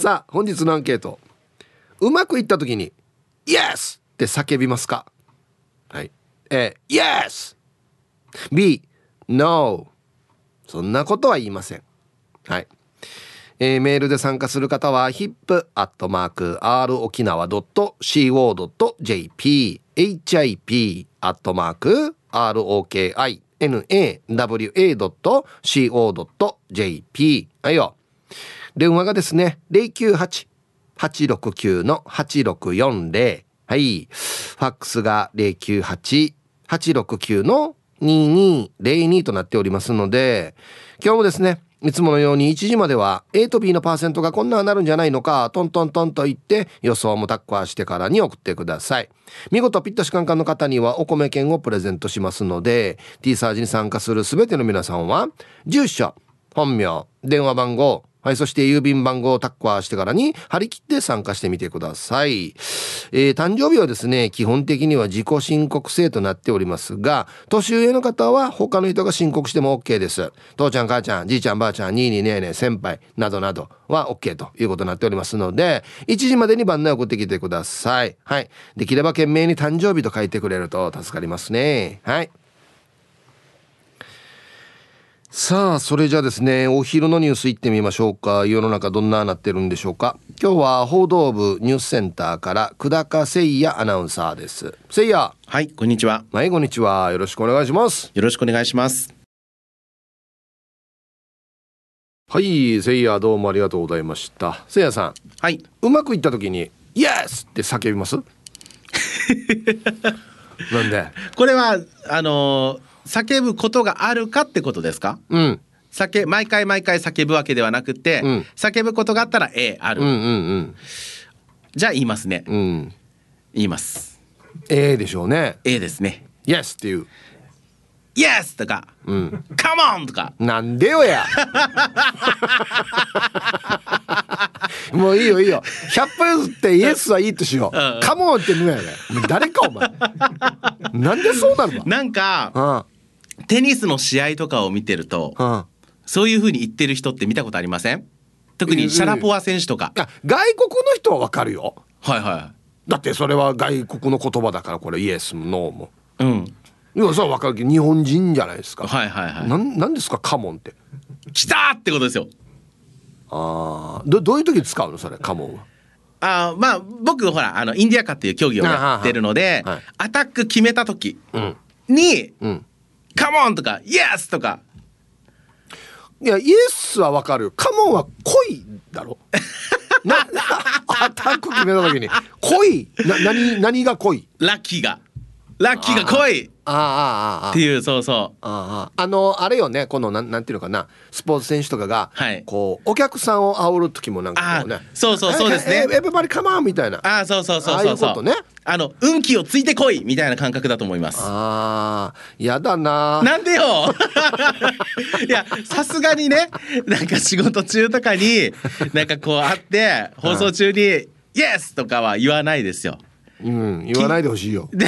さあ本日のアンケート。うまくいった時に「Yes!」って叫びますか？はい。A Yes! B No! そんなことは言いません。はい。えー、メールで参加する方は hip.r 沖縄 .co.jp hip アットマーク ROKINAWA.co.jp はいよ。電話がですね098-869-8640はい。ファックスが098-869-2202となっておりますので今日もですねいつものように1時までは A と B のパーセントがこんななるんじゃないのかトントントンと言って予想もタッコアしてからに送ってください。見事ピットシカンカンの方にはお米券をプレゼントしますので T サージに参加する全ての皆さんは住所本名電話番号はい、そして郵便番号をタッカーしてからに張り切って参加してみてください。えー、誕生日はですね、基本的には自己申告制となっておりますが、年上の方は他の人が申告しても OK です。父ちゃん、母ちゃん、じいちゃん、ばあちゃん、にいにねえねえ、先輩、などなどは OK ということになっておりますので、1時までに番内送ってきてください。はい。できれば懸命に誕生日と書いてくれると助かりますね。はい。さあそれじゃあですねお昼のニュースいってみましょうか。世の中どんななってるんでしょうか。今日は報道部ニュースセンターから久高誠也アナウンサーです。誠也。はいこんにちは。はいこんにちは。よろしくお願いします。よろしくお願いします。はい誠也どうもありがとうございました。誠也さん。はい。うまくいった時にイエスって叫びます？なんで？これはあのー叫ぶことがあるかってことですか？うん。叫毎回毎回叫ぶわけではなくて、うん。叫ぶことがあったら A ある、うんうんじゃあ言いますね。うん。うん言います。ええでしょうね。A ですね。イエスっていう Yes! とかうん。Come on! とか。なんでよや。もういいよいいよ。100歩譲ってイエスはいいとしよう、うん。カモンってぬやね。誰かお前。なんでそうなるなんかのテニスの試合とかを見てるとうん。うんそういう風に言ってる人って見たことありません？特にシャラポワ選手とか、外国の人はわかるよ。はいはだってそれは外国の言葉だからこれイエスもノーも。いうんいやそれはわかるけど日本人じゃないですか、はいはいはい。なんなんですかカモンって。来たってことですよ。ああどどういう時に使うのそれカモンは？あーまあ僕ほらあのインディアカっていう競技をやってるので、はいはい。アタック決めた時うん。にうん「カモン!」とか「イエス!」とか。いやイエスはわかる。よカモンは恋だろ。な アタック決めた時に恋な何何が恋ラッキーがラッキーが来い！ああああああ。っていうそうそあああのあれよねこのなんなんていうのかな？スポーツ選手とかが、はい。こうお客さんを煽る時もなんかこうね。あそうそうそうですね。ええエブバリカモンみたいな。うあーそうそうそうああいそう。うそうことね。あの運気をついてこいみたいな感覚だと思います。ああやだな。なんでよ！いやさすがにねなんか仕事中とかになんかこう会って放送中に「イエス!」とかは言わないですよ。うん言わないでほしいよ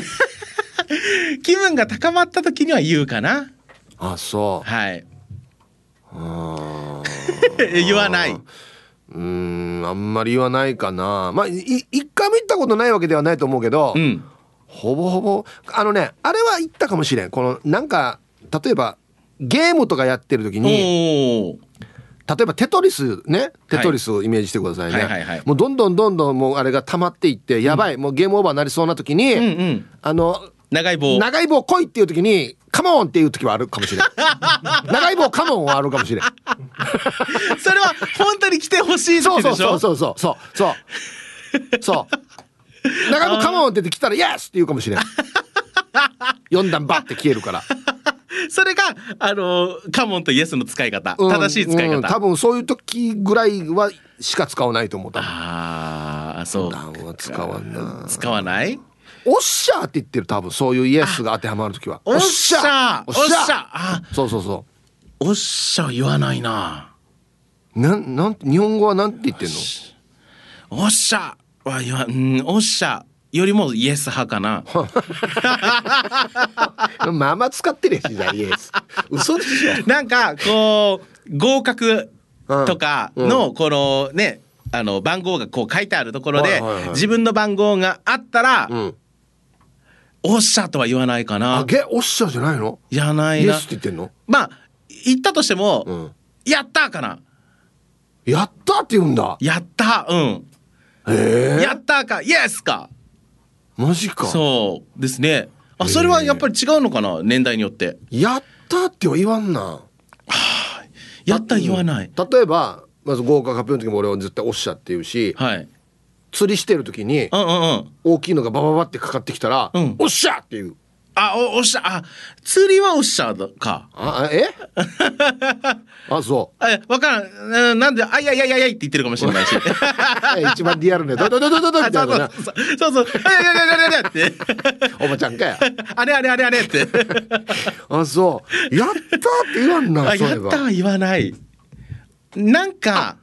気分が高まった時には言うかな。あそう。はい。あ 言わない。ーうーんあんまり言わないかな。まあい一回も言ったことないわけではないと思うけど、うん。ほぼほぼあのねあれは言ったかもしれん。このなんか例えばゲームとかやってる時に例えばテトリスねテトリスをイメージしてくださいね、はい。はいはいもうどんどんどんどんもうあれが溜まっていってやばい、もうゲームオーバーになりそうな時に、うんうん。あの長い棒。長い棒来いっていう時にカモンっていう時はあるかもしれん。長い棒カモンはあるかもしれん。それは本当に来てほしいそう時でしょ？そうそうそうそうそうそう。そう。長い棒カモンって来たらイエスって言うかもしれん。4段バッて消えるから。それがあのカモンとイエスの使い方、うん正しい使い方、うん多分そういう時ぐらいはしか使わないと思うああそう。使わんな。使わない？おっしゃーって言ってる多分。そういうイエスが当てはまる時は。おっしゃおっしゃおっしゃあ。そうそうそおっしゃ言わないな。うなんなん日本語はなんて言ってんの？おっしゃは言わうんおっしゃよりもイエス派かな。まあまあ使ってるやしじゃあイエス。嘘でしょ。なんかこう合格とかのこのねあの番号がこう書いてあるところで、自分の番号があったら、うんおっしゃとは言わないかあなゲおっしゃじゃないの？じゃないな。イエスって言ってんの？まあ言ったとしても、うん。やったかな。やったって言うんだ？やったうん、やったかイエスか。マジか。そうですね。あそれはやっぱり違うのかな年代によって。やったっては言わんな。やった言わない、例えばまず合格発表の時も俺は絶対おっしゃって言うしはい釣りしてる時にうんうんうん。大きいのがバババってかかってきたらうん。おっしゃって言う。あおおっしゃあ釣りはおっしゃだか。ああえ？あそあわからん。うんなんであいやいやいやいやいって言ってるかもしれないし。う 一番リアルね。ドドドドドドみたいななそうそうあいやいやいやいやいやっておばちゃんかやあれあれあれあれってあそうやったって言わんなやったは言わないなんか、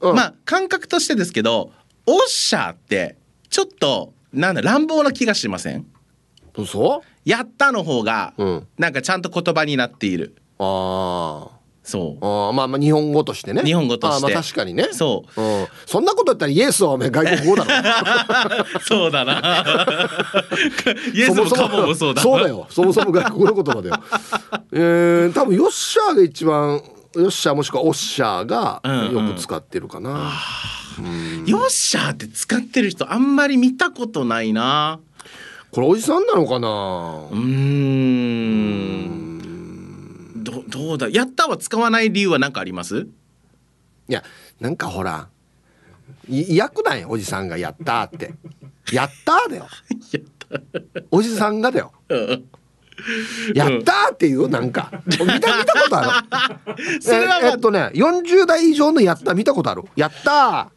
うんまあ感覚としてですけどおっしゃってちょっとなんだ乱暴な気がしません？そやったの方が、ううん。なんかちゃんと言葉になっている。あそーあーまあまあ日本語としてね。日本語として。まあ確かにね。うそう。うん、そんなこと言ったらイエスはお前外国語だろ。そうだな。イエスもカモもそうだそうだよ。そもそも外国の言葉だよ。えー、多分ヨッシャーが一番ヨッシャーもしくはオッシャーがうんうん。よく使ってるかな、よっしゃーって使ってる人あんまり見たことないな。これおじさんなのかな？うーん。どどうだ？やったは使わない理由は何かあります？いやなんかほらい嫌くないおじさんが「やった」って「やった」だよ。やった。おじさんがだよ。うん「やった」って言う？なんか。見た見たことある？それはまあええっとね40代以上の「やった」見たことある「やったうん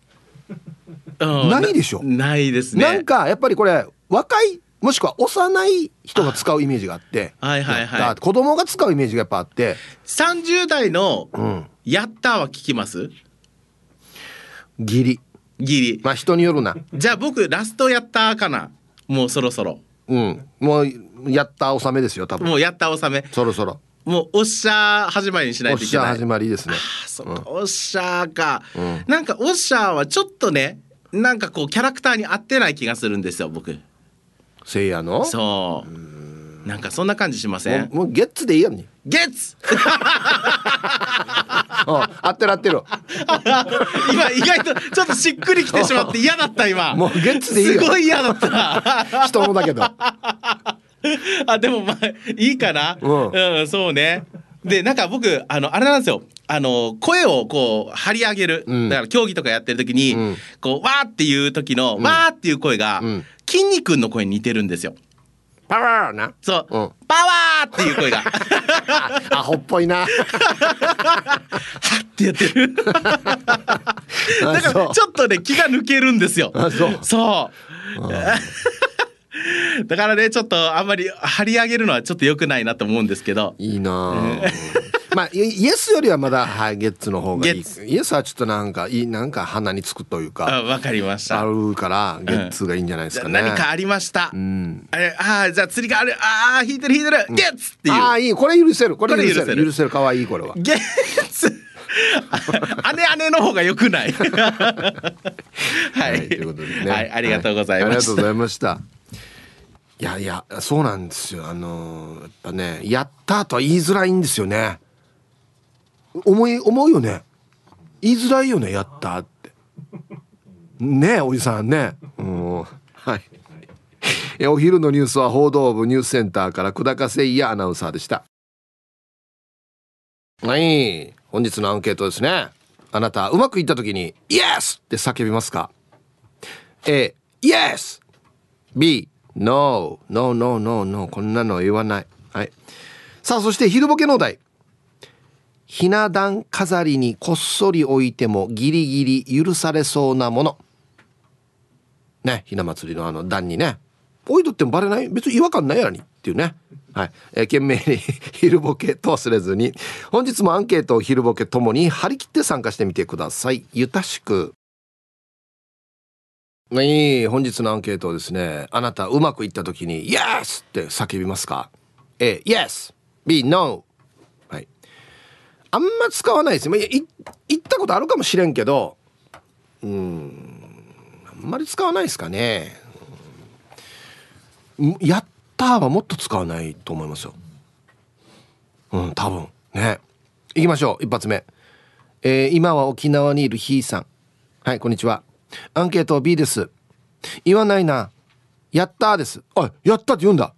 ないでしょ。ないですね。なんかやっぱりこれ若いもしくは幼い人が使うイメージがあってはいはいはい。子供が使うイメージがやっぱあって。30代のうん「やった」は聞きます？ギリギリまあ人によるな。じゃあ僕ラストやったかな？もうそろそろ。うん。もうやった納めですよ多分。もうやった納め。そろそろもうおっしゃー始まりにしなおっしゃいといけない。始まりですね。あそうか、おっしゃーか、うん。なんかおっしゃーはちょっとねなんかこうキャラクターに合ってない気がするんですよ僕。せいやの？そう。なんかそんな感じしません？もうゲッツでいいやんに。ゲッツ！あ 合ってる合ってる。今意外とちょっとしっくりきてしまって嫌だった今。もうゲッツでいいよ。すごい嫌だった。人のだけど あでもまあいいかな、うん。そうね。でなんか僕あのあれなんですよ。あの声をこう張り上げる、うん。だから競技とかやってる時に、うん。こうわーっていう時の、わーっていう声が、うん。筋肉の声に似てるんですよ。パワーな。そう、うん。パワーっていう声が。は あアホっぽいな。ってやってる。だからちょっとね気が抜けるんですよ。あそう。そう だからねちょっとあんまり張り上げるのはちょっと良くないなと思うんですけど。いいなあ。まあイイエスよりはまだ、はい、ゲッツの方がいい。イエスはちょっとなんかいいなんか鼻につくというか。あわかりました。あるからゲッツがいいんじゃないですかね、何かありました、うん。あれあーじゃあ釣りがある。ああ引いてる引いてる、ゲッツっていう。ああいい。これ許せる。これ許せる。許せる。かわいいこれは。ゲッツ。姉姉の方が良くない。はい、はい、ということでね。はいありがとうございました。はありがとうございました。いやいや、そうなんですよ。あのーやっぱね、やったとは言いづらいんですよね。思い、思うよね。言いづらいよね、やったって。ねえ、おじさんね。うん。はい。えお昼のニュースは報道部ニュースセンターから久高誠也アナウンサーでした。はい。本日のアンケートですね。あなた、うまくいった時に、イエスって叫びますか ?A、イエス !B、No、No、No、No、No、こんなの言わない。はい。さあ、そして昼ボケのお題。ひな壇飾りにこっそり置いてもギリギリ許されそうなもの。ね、ひな祭りのあの段にね。置いとってもバレない？別に違和感ないやにっていうね。はい。えー懸命に 昼ボケと忘れずに、本日もアンケートを昼ボケともに張り切って参加してみてください。ゆたしく。はい、本日のアンケートをですね、あなたうまくいった時に、Yes! って叫びますか ?A、Yes! B、No! はい。あんま使わないですよ。まあい言ったことあるかもしれんけど、うんあんまり使わないですかねやったはもっと使わないと思いますようん多分ね行きましょう一発目えー、今は沖縄にいるひーさんはいこんにちはアンケート B です。言わないな。やったーです。あやったって言うんだ。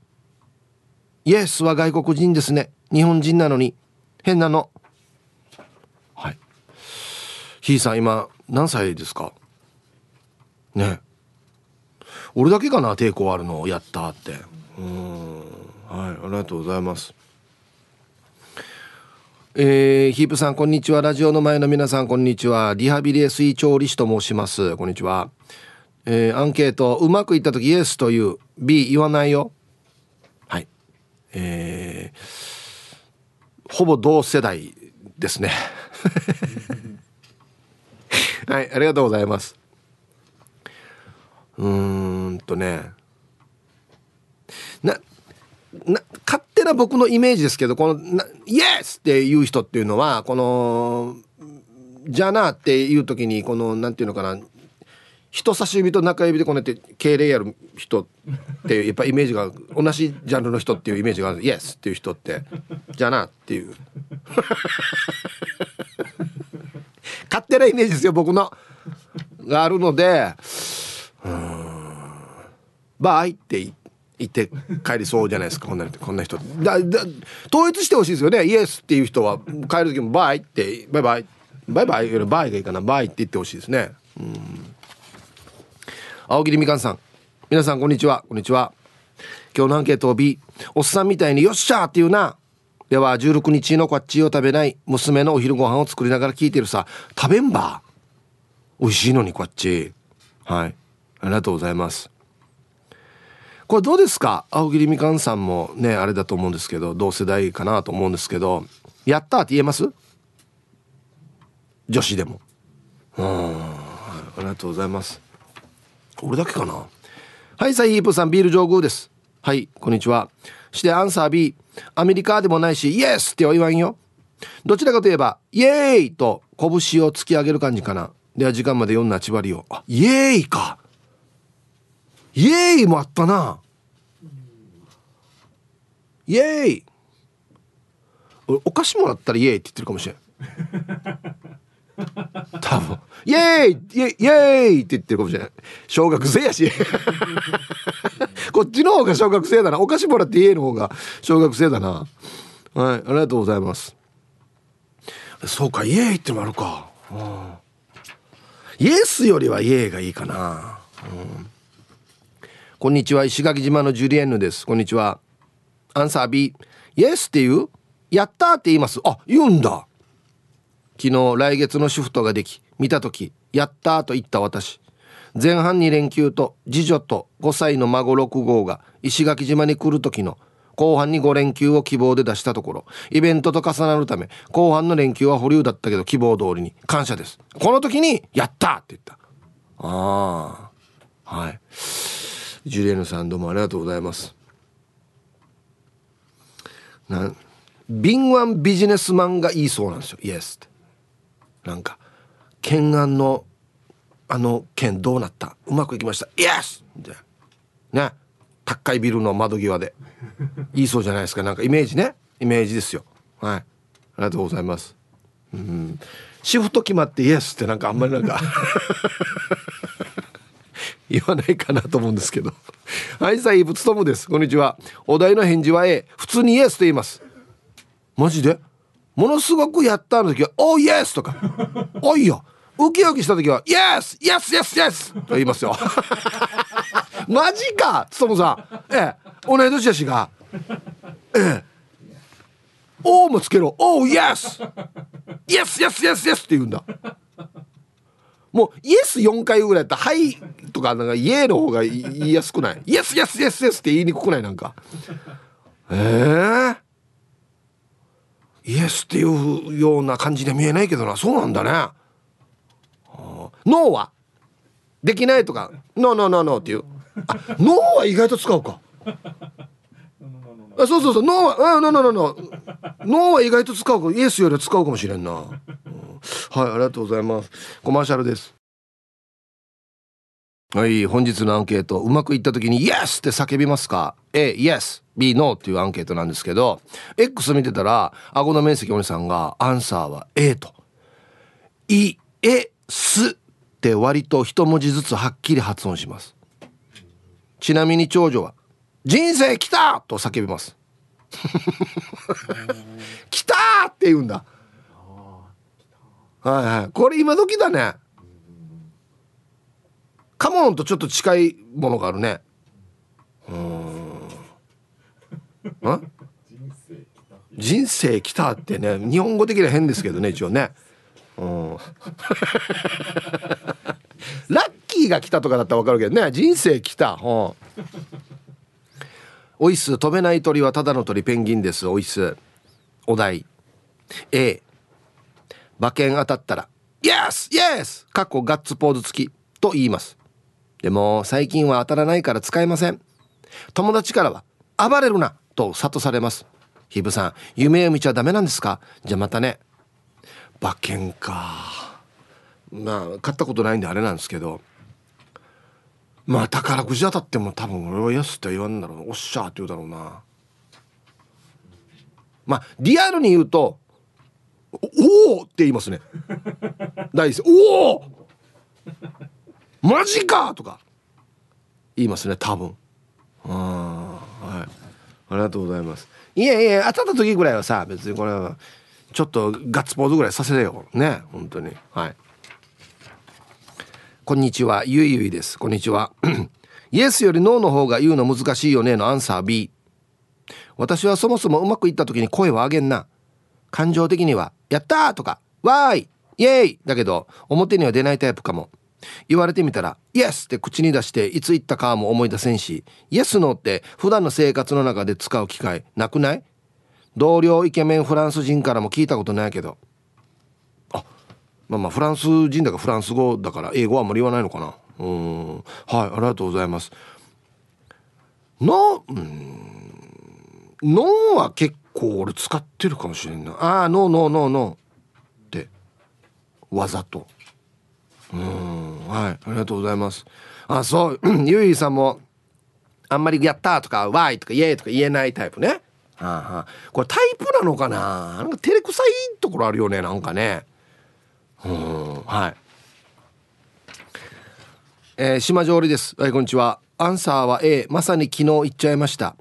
イエスは外国人ですね。日本人なのに。変なの。はい。ひーさん今何歳ですか？ね。俺だけかな？抵抗あるのやったって。うん。はいありがとうございますえー、ヒープさんこんにちは。ラジオの前の皆さんこんにちは。リハビリエスイ調理師と申します。こんにちは。えー、アンケートうまくいった時イエスという B 言わないよ。はい。えー、ほぼ同世代ですね。はいありがとうございます。うーんとね。な勝手な僕のイメージですけどこの「イエス!」っていう人っていうのはこの「じゃな」っていう時にこのなんていうのかな人差し指と中指でこうやって敬礼やる人ってやっぱイメージが同じジャンルの人っていうイメージがある「イエス!」っていう人って「じゃな」っていう勝手なイメージですよ僕のがあるので「うんバイ」って言って行って帰りそうじゃないですか。こんなこんな人。だだ統一してほしいですよね「イエス」っていう人は。帰る時も「バイ」って「バイバイ」バイバイ。よりバイがいいかな。バイって言ってほしいですね。うん。青桐みかんさん。皆さんこんにちは。こんにちは。今日のアンケートを B おっさんみたいに「よっしゃ!」って言うな。では16日のこっちを食べない。娘のお昼ご飯を作りながら聞いてるさ。食べんば。美味しいのにこっち。はい。ありがとうございます。これどうですか？青桐みかんさんもねあれだと思うんですけど同世代かなと思うんですけど「やった!」って言えます？女子でも。うん。ありがとうございます。俺だけかな？はいサイープさんビール上宮です。はいこんにちは。してアンサー B アメリカでもないしイエス!っては言わんよ。どちらかといえばイエーイ!と拳を突き上げる感じかな。では時間まで読んだ千りをあイエーイか。イエーイもあったな。イエーイ。俺お菓子もらったらイエーイって言ってるかもしれん。多分。イエーイイエイイエーイって言ってるかもしれない小学生やし。こっちの方が小学生だな。お菓子もらってイエーイの方が小学生だな。はいありがとうございます。そうかイエーイってのもあるか、うん、イエスよりはイエーイがいいかな、うん、こんにちは。石垣島のジュリエンヌです。こんにちは。アンサー B イエスって言う？やったって言います。あ言うんだ。昨日来月のシフトができ見た時やったと言った私。前半2連休と次女と5歳の孫6号が石垣島に来る時の後半に5連休を希望で出したところ。イベントと重なるため後半の連休は保留だったけど希望通りに感謝です。この時に「やった!」って言った。ああはい。ジュリエヌさんどうもありがとうございます。な敏腕ビジネスマンが言いそうなんですよ。イエスって。なんか懸案のあの件どうなった？うまくいきました。イエスみたいなね。高いビルの窓際で。言いそうじゃないですか。なんかイメージね。イメージですよ。はい。ありがとうございます。うん。シフト決まってイエスってなんかあんまりなんか。言わないかなと思うんですけど。はいさあイブツトムです。こんにちは。お題の返事は A 普通にイエスと言います。マジで？ものすごくやったの時は「おイエス!」とか「おいよ!」ウキウキした時は「イエスイエスイエスイエス!」と言いますよ。マジか！つともさん。ええ。同い年やしが。ええ「お」もつけろ「おイエス!」「イエスイエスイエスイエス!」って言うんだ。もうイエス4回ぐらいやったら「はい」とかなんか「イエー」の方が言いやすくない「イエスイエスイエスイエス!」って言いにくくない？なんか。ええー？イエスっていうような感じで見えないけどな。そうなんだね。ノーは？できないとか？ノーノーノーノーっていう。あノーは意外と使うか。あそうそうそう。ノーはあノーノーノーノーノーは意外と使うかイエスよりは使うかもしれんな、うん、はいありがとうございます。コマーシャルです。はい本日のアンケート。うまくいった時に「Yes!」って叫びますか？A Yes. B No! っていうアンケートなんですけど X 見てたら顎の面積お姉さんがアンサーは A と「いえす」って割と一文字ずつはっきり発音します。ちなみに長女は「人生来た!」と叫びます。来たって言うんだ。はいはい。これ今時だね。カモンとちょっと近いものがあるね。うん。人生来たってね。日本語的には変ですけどね一応ね。うん。ラッキーが来たとかだったら分かるけどね。人生来た。うんおいす飛べない鳥はただの鳥ペンギンです。おいすお題。A 馬券当たったら「イエスイエス!」かっこガッツポーズ付きと言います。でも最近は当たらないから使えません。友達からは「暴れるな!」と諭されます。ひぶさん夢を見ちゃダメなんですか？じゃあまたね。馬券か。まあ買ったことないんであれなんですけど。まあ宝くじ当たっても多分俺は「イエス」って言わんだろうおっしゃーって言うだろうな。まあリアルに言うと「おお!」って言いますね。大好き「おおマジか!」とか言いますね多分。あはい。ありがとうございます。いやいや当たった時ぐらいはさ別にこれはちょっとガッツポーズぐらいさせてよね本当に。はい。こんにちはゆいゆいですこんにちは イエスよりノーの方が言うの難しいよねのアンサー B 私はそもそもうまくいった時に声を上げんな感情的には「やった!」とか「わーい!」「イエーイ!」だけど表には出ないタイプかも言われてみたら「イエス!」って口に出していつ言ったかも思い出せんし「イエスの」って普段の生活の中で使う機会なくない？同僚イケメンフランス人からも聞いたことないけどまあまあフランス人だからフランス語だから英語はあんまり言わないのかな。うん。はいありがとうございます。のうん。ノーは結構俺使ってるかもしれんな。ああノーノーノーノーって。わざと。うん。はいありがとうございます。あそう。ゆいさんもあんまり「やった!」とか「わい!」とか「イエー!」とか言えないタイプね。はあはあ、これタイプなのかな？なんか照れくさいところあるよねなんかね。はい。えー、島上りです。はいこんにちは。アンサーは A まさに昨日行っちゃいました。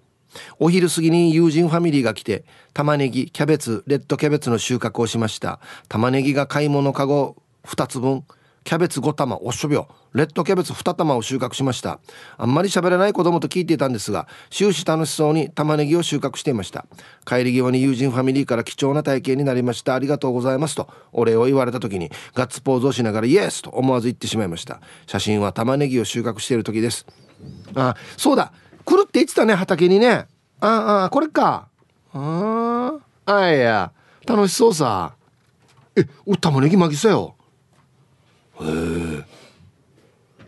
お昼過ぎに友人ファミリーが来て玉ねぎキャベツレッドキャベツの収穫をしました。玉ねぎが買い物かご2つ分。キャベツ5玉おっしょびょレッドキャベツ2玉を収穫しました。あんまり喋らない子供と聞いていたんですが終始楽しそうに玉ねぎを収穫していました。帰り際に友人ファミリーから貴重な体験になりました。ありがとうございますとお礼を言われた時にガッツポーズをしながらイエスと思わず言ってしまいました。写真は玉ねぎを収穫している時です。あそうだ。来るって言ってたね畑にね。ああこれか。あああいや。楽しそうさ。えお玉ねぎ巻きさよ。え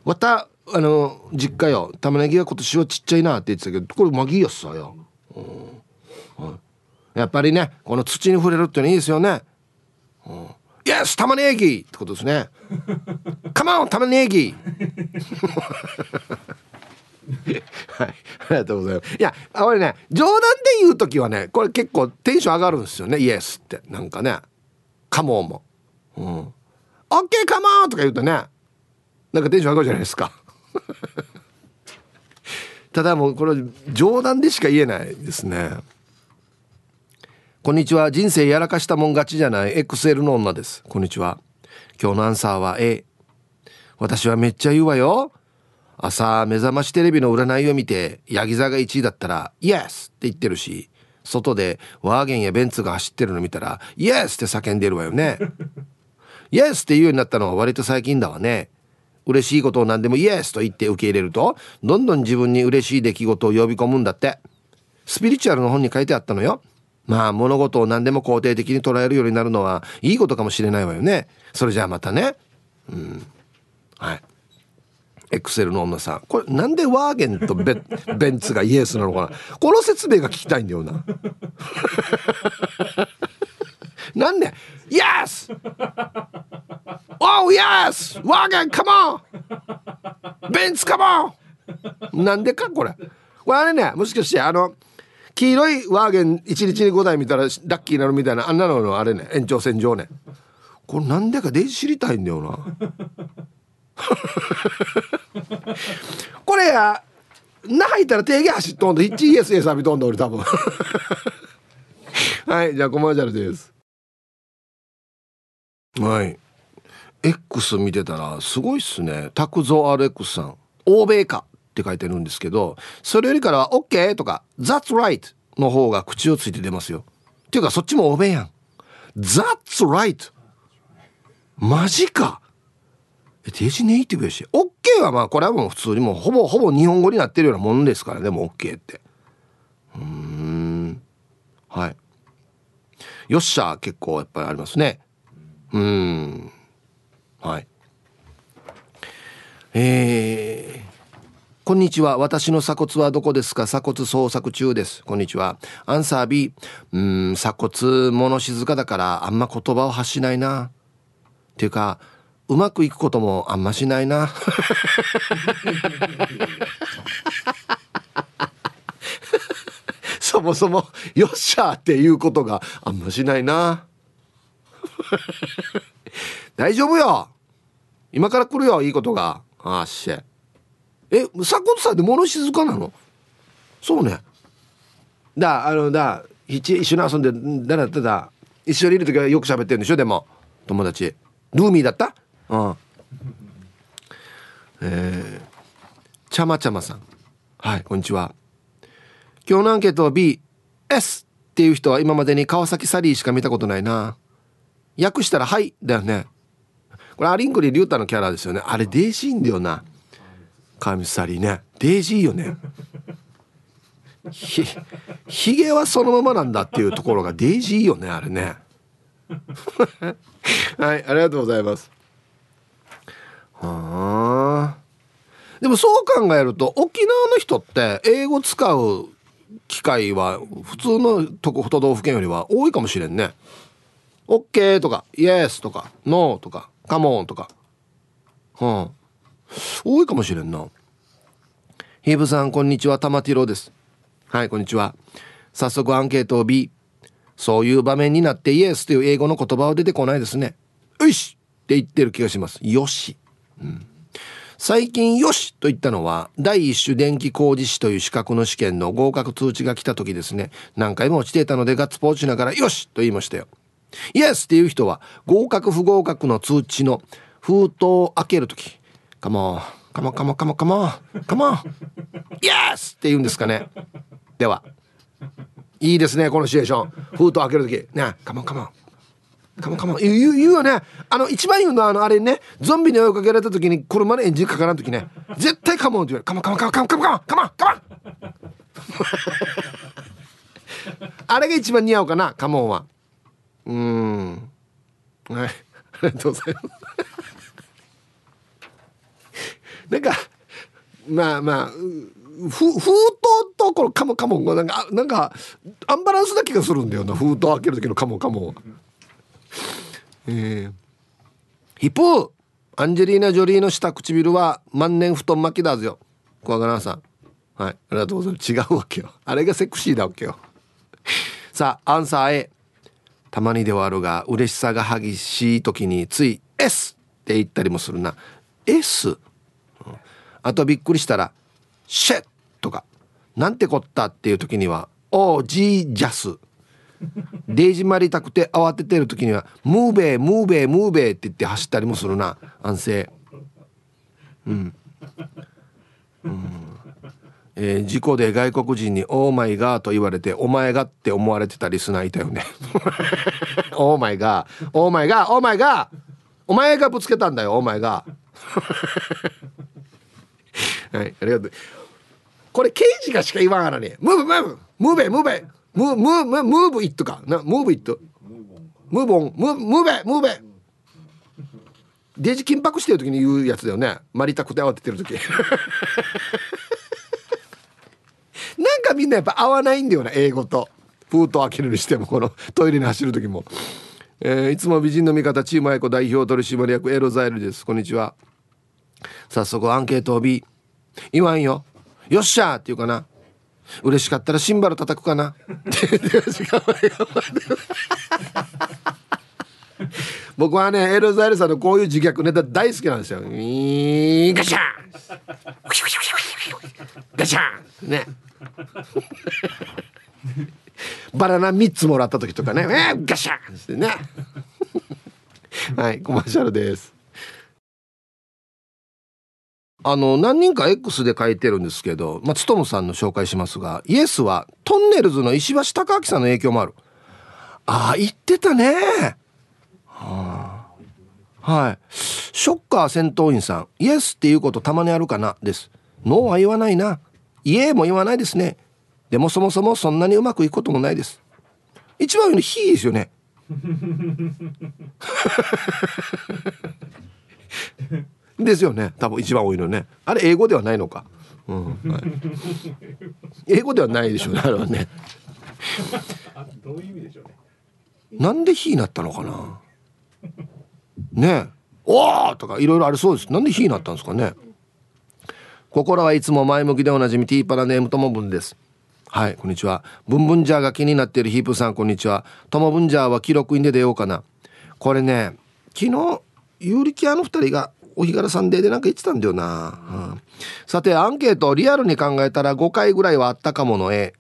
またあの実家よ。玉ねぎが今年はちっちゃいなって言ってたけどこれマギーやさよ、うん。はい、やっぱりねこの土に触れるっていうのいいですよね、うん、イエス玉ねぎってことですね。カモン玉ねぎ! はい、ありがとうございます。いや、あれね、冗談で言う時はね、これ結構テンション上がるんですよね、イエスって。なんかね、カモンも。うん。オッケーカモンとか言うとね、なんかテンション上がるじゃないですか。ただもうこれ冗談でしか言えないですね。こんにちは。人生やらかしたもん勝ちじゃない XL の女です。こんにちは。今日のアンサーは A。私はめっちゃ言うわよ。朝目覚ましテレビの占いを見てヤギ座が1位だったら「イエス!」って言ってるし外でワーゲンやベンツが走ってるの見たら「イエス!」って叫んでるわよね。イエスって言うようになったのは割と最近だわね。嬉しいことを何でもイエスと言って受け入れるとどんどん自分に嬉しい出来事を呼び込むんだって。スピリチュアルの本に書いてあったのよ。まあ物事を何でも肯定的に捉えるようになるのはいいことかもしれないわよね。それじゃあまたね。うん。はい。エクセルの女さん。これなんでワーゲンとベ ベンツがイエスなのかな。この説明が聞きたいんだよな。なんで？Yes! Oh yes! ワーゲン come on! ベンツカモンなんでかこれ。これあれねもしかしてあの黄色いワーゲン1日に5台見たらラッキーになるみたいなあんなののあれね延長線上ね。これなんでかデイジ知りたいんだよな。これやな入ったら定義走っとんと 1ES サビとんだ俺多分。はいじゃあコマーシャルです。はい。X 見てたらすごいっすね。拓蔵 RX さん。欧米かって書いてるんですけどそれよりからは OK とか That's right の方が口をついて出ますよ。っていうかそっちも欧米やん。That's right! マジか。えデジネイティブやし。OK はまあこれはもう普通にもうほぼほぼ日本語になってるようなもんですからねもう OK って。うん。はい。よっしゃ結構やっぱりありますね。うんはいえーこんにちは。私の鎖骨はどこですか？鎖骨捜索中です。こんにちは。アンサー B。うん、鎖骨物静かだからあんま言葉を発しないな。っていうか、うまくいくこともあんましないな。そもそも、よっしゃっていうことがあんましないな。大丈夫よ。今から来るよ、いいことが。あっしゃ。え鎖骨さんって物静かなの？そうね。だあのだ一緒に遊んでだらだだ。一緒にいる時はよく喋ってるんでしょ？でも友達。ルーミーだった？うん。えー、ちゃまちゃまさん。はいこんにちは。今日のアンケートは BS っていう人は今までに川崎サリーしか見たことないな。訳したら「はい」だよね。これアリンクリリュータのキャラですよね。あれデーシーんだよな。カミサリね。デイジーよね。ひひげはそのままなんだっていうところがデイジーよねあれね。はいありがとうございます。はあ。でもそう考えると沖縄の人って英語使う機会は普通の都都道府県よりは多いかもしれんね。OK とか Yes とか No とか Come on とか。うん。多いかもしれんな。ヒーブさんこんにちは。玉ティロです。はいこんにちは。早速アンケートを B そういう場面になってイエスという英語の言葉は出てこないですね。よしって言ってる気がします。よし、うん、最近よしと言ったのは第一種電気工事士という資格の試験の合格通知が来た時ですね。何回も落ちていたのでガッツポーチしながらよしと言いましたよ。イエスっていう人は合格不合格の通知の封筒を開ける時カモンカモンカモンカモンカモンカモンイエスって言うんですかねではいいですねこのシチュエーション封筒開ける時ねカモンカモンカモンカモン言う言うよねあの一番言うのはあのあれねゾンビに追いかけられた時に車のエンジンかからん時ね絶対カモンって言われるカモンカモンカモンカモンカモンカモンカモンあれが一番似合うかなカモンはうん。はい。ありがとうございます。なんかまあまあふ封筒とこのカモカモンがなんかなんかアンバランスな気がするんだよな。封筒開ける時のカモカモンえー、ヒップアンジェリーナ・ジョリーの下唇は万年布団巻きだぜよ。小若さん。はい。ありがとうございます。違うわけよ。あれがセクシーだわけよ。さあアンサー A たまにではあるが嬉しさが激しい時につい S って言ったりもするな。S あとびっくりしたら「シェッ!」とか「なんてこった」っていう時には「おージージャス」デイジまりたくて慌ててる時には「ムーベームーベームーベー」って言って走ったりもするな安静。うん、うん。えー、事故で外国人に「オーマイガー」と言われて「お前が」って思われてたリスナーいたよね「オーマイガー」「オーマイガー」「オーマイガー」お前がぶつけたんだよお前がはいありがとう。これ刑事がしか言わんからね。ムーブムーブ。ムーベムーベ。ムームームムーブイットか。なムーブイット。ムーボン。ムームーベムーベ。デジ緊迫してる時に言うやつだよね。マリタクて慌ててる時。なんかみんなやっぱ合わないんだよな英語と。封筒開けるにしてもこのトイレに走る時も、えー、いつも美人の味方チーム愛子代表取締役エロザイルです。こんにちは。早速アンケートを B 言わんよ。よっしゃーって言うかな。嬉しかったらシンバル叩くかな。僕はねエルザイルさんのこういう自虐ネタ大好きなんですよ。ガシャン！ガシャン！ね。バナナ3つもらった時とかね「えー、ガシャン!」ってね。はいコマーシャルです。あの何人か X で書いてるんですけどまあつとむさんの紹介しますがイエスはトンネルズの石橋貴明さんの影響もある。ああ言ってたね。はあはい。ショッカー戦闘員さんイエスっていうことたまにあるかな？です。ノーは言わないな。イエーも言わないですね。でもそもそもそんなにうまくいくこともないです。一番上のヒーですよね。ですよね。多分一番多いのね。あれ英語ではないのか、うん。はい、英語ではないでしょうねあれはね。どういう意味でしょうね。なんで「火になったのかな？ねおおとかいろいろありそうです。なんで火になったんですかね。心はいつも前向きでおなじみティーパラネームともぶんです。はいこんにちは。ブンブンジャーが気になっているヒープさんこんにちは。ともブンジャーは記録員で出ようかな。これね昨日ユーリキアの2人がお日柄さんででなんか言ってたんだよな、うん、さてアンケートリアルに考えたら5回ぐらいはあったかもの絵。